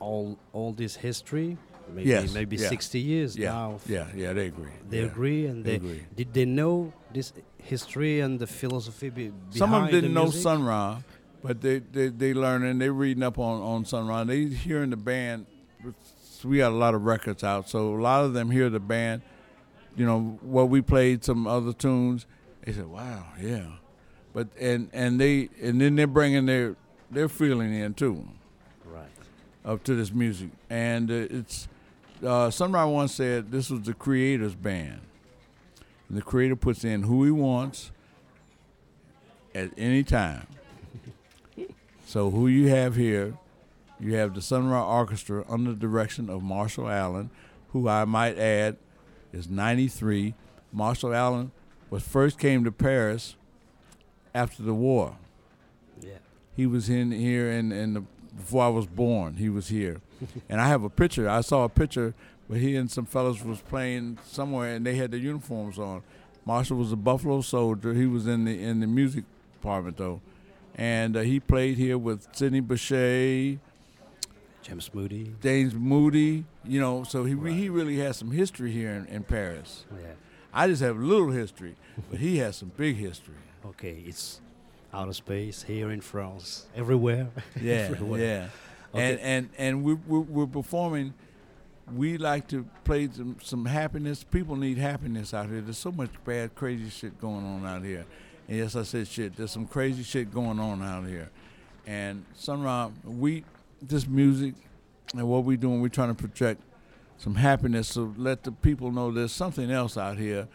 S2: all all this history? Maybe
S5: Yes,
S2: maybe
S5: yeah.
S2: 60 years
S5: Yeah,
S2: now.
S5: yeah, yeah. They agree.
S2: They
S5: Yeah.
S2: agree and
S5: they
S2: they,
S5: agree.
S2: did they know this history and the philosophy be,
S5: Some of them didn't know? Sun Ra, but they they they learning. They reading up on on Sun Ra. They hearing the band. We got a lot of records out, so a lot of them hear the band. You know what we played some other tunes. They said, "Wow, yeah," but and and they and then they're bringing their their feeling in too Up to this music. And uh, it's uh, Sun Ra once said this was the creator's band. And the creator puts in who he wants at any time. so who you have here, you have the Sun Ra Orchestra under the direction of Marshall Allen, who I might add is 93. Marshall Allen was first came to Paris after the war.
S2: Yeah.
S5: He was in here in, in the before I was born. He was here, and I have a picture. I saw a picture where he and some fellows was playing somewhere, and they had their uniforms on. Marshall was a Buffalo soldier. He was in the in the music department though, and uh, he played here with Sidney Bechet,
S2: James Moody.
S5: James Moody. You know, so he
S2: Right.
S5: he really has some history here in, in Paris.
S2: Yeah.
S5: I just have little history, but he has some big history.
S2: Okay, it's outer space here in France, everywhere.
S5: Yeah,
S2: Everywhere.
S5: yeah.
S2: Okay.
S5: And and and we're, we're we're performing. We like to play some some happiness. People need happiness out here. There's so much bad, crazy shit going on out here. And yes, I said shit. There's some crazy shit going on out here. And Sun Ra, we this music and what we're doing, we're trying to project some happiness. So let the people know there's something else out here.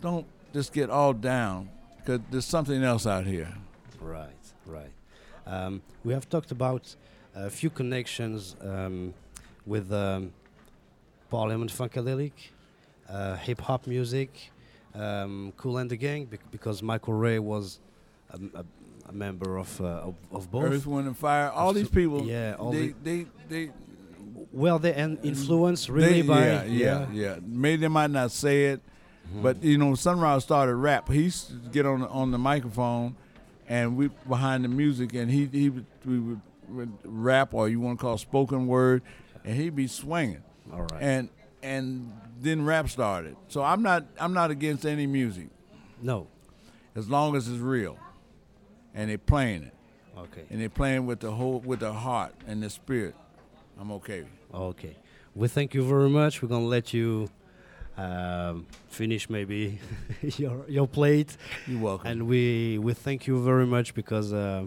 S5: Don't just get all down because there's something else out here.
S2: Right, right. Um, we have talked about a few connections um, with um, Parliament Funkadelic, uh, hip hop music, um, Cool and the Gang, bec- because Michael Ray was a, a, a member of, uh, of of both.
S5: Earth, Wind, and Fire. All these people.
S2: Yeah, all
S5: they,
S2: the-
S5: they, they,
S2: Well, they an influenced really
S5: they-
S2: by
S5: yeah, yeah, yeah. Maybe they might not say it, Mm-hmm. but you know, Sunrise started rap. He used to get on the, on the microphone, and we behind the music, and he he would, we would, would rap or you want to call spoken word, and he'd be swinging,
S2: All right.
S5: and and then rap started. So I'm not I'm not against any music
S2: no.
S5: as long as it's real, and they're playing it,
S2: Okay.
S5: and they're playing with the whole with the heart and the spirit. I'm okay.
S2: Okay. We thank you very much. We're gonna let you um, finish maybe your your plate,
S5: You're welcome.
S2: and we we thank you very much because uh,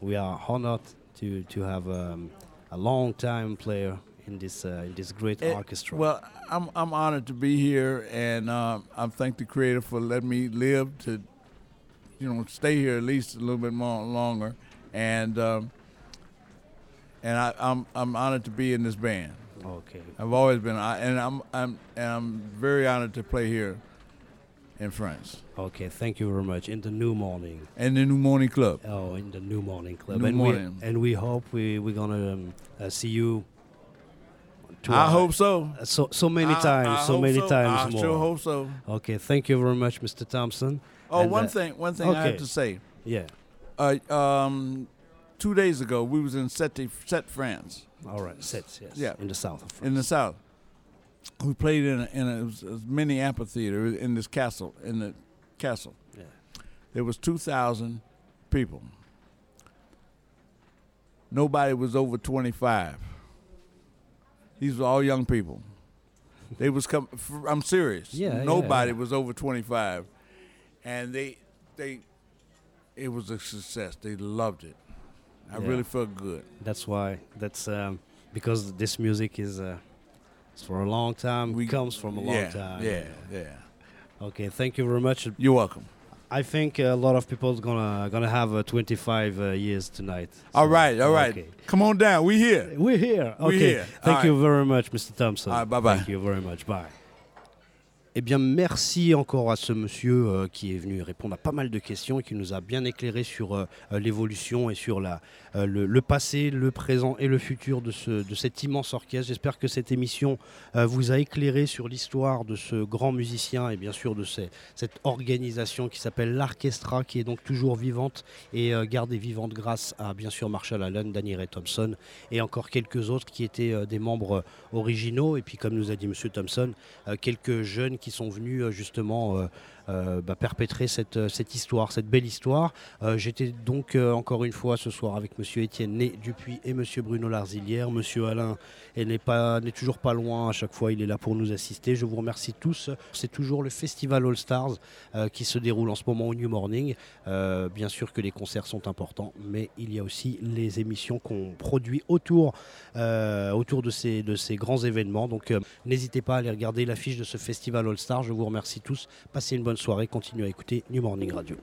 S2: we are honored to to have um, a long time player in this uh, in this great
S5: Eh,
S2: orchestra.
S5: Well, I'm I'm honored to be here, and um, I thank the Creator for letting me live to, you know, stay here at least a little bit more longer, and um, and I, I'm I'm honored to be in this band.
S2: Okay.
S5: I've always been, and I'm I'm and I'm very honored to play here in France
S2: Okay. Thank you very much. In the new morning.
S5: and the New Morning Club.
S2: Oh, in the new morning club.
S5: New
S2: and
S5: Morning.
S2: we and we hope we we're gonna um, uh, see you.
S5: I
S2: our-
S5: hope so.
S2: uh, so so many
S5: I-
S2: times,
S5: I
S2: so many
S5: so.
S2: times
S5: I
S2: more.
S5: sure hope so.
S2: Okay, thank you very much, Mr. Thompson.
S5: Oh,
S2: And,
S5: one
S2: uh,
S5: thing, one thing I
S2: okay.
S5: have to say.
S2: Yeah.
S5: Uh, um, two days ago, we was in Sète, Sète, France.
S2: All right. Sets. Yes.
S5: Yeah.
S2: In the south of France.
S5: in the south. We played in a, in a, a mini amphitheater in this castle in the castle,
S2: yeah.
S5: There was 2,000 people. Nobody was over 25. These were all young people. They was come. I'm serious.
S2: Yeah,
S5: Nobody
S2: yeah.
S5: was over 25, and they they it was a success. They loved it. I
S2: Yeah.
S5: really felt good.
S2: That's why. That's um, because this music is uh, it's for a long time.
S5: We-
S2: comes from a long time.
S5: Yeah, yeah.
S2: Okay. Thank you very much.
S5: You're welcome.
S2: I think a lot of people gonna gonna have uh, 25 uh, years tonight.
S5: All
S2: So,
S5: right, all right.
S2: okay.
S5: Come on down. We here.
S2: We're here.
S5: We're
S2: Okay.
S5: here.
S2: Thank
S5: All
S2: you very much, Mr. Thompson.
S5: All right, bye-bye.
S2: Thank you very much. Bye. Eh bien, merci encore à ce monsieur euh, qui est venu répondre à pas mal de questions et qui nous a bien éclairé sur euh, euh, l'évolution et sur la, euh, le, passé, le présent et le futur de, ce, de cet immense orchestre. J'espère que cette émission euh, vous a éclairé sur l'histoire de ce grand musicien et bien sûr de cette organisation qui s'appelle l'Orchestra, qui est donc toujours vivante et euh, gardée vivante grâce à bien sûr Marshall Allen, Danny Ray Thompson et encore quelques autres qui étaient des membres originaux. Et puis, comme nous a dit Monsieur Thompson, quelques jeunes qui sont venus justement bah, perpétrer cette, euh, cette histoire, cette belle histoire. Euh, J'étais donc euh, encore une fois ce soir avec Monsieur Étienne Né Dupuis et Monsieur Bruno Larzilière. Monsieur Alain n'est toujours pas loin. À chaque fois, il est là pour nous assister. Je vous remercie tous. C'est toujours le festival All Stars euh, qui se déroule en ce moment au New Morning. Euh, bien sûr que les concerts sont importants, mais il y a aussi les émissions qu'on produit autour euh, autour de ces de ces grands événements. Donc, euh, n'hésitez pas à aller regarder l'affiche de ce festival All Stars. Je vous remercie tous. Passez une bonne soirée. Continuez à écouter New Morning Radio.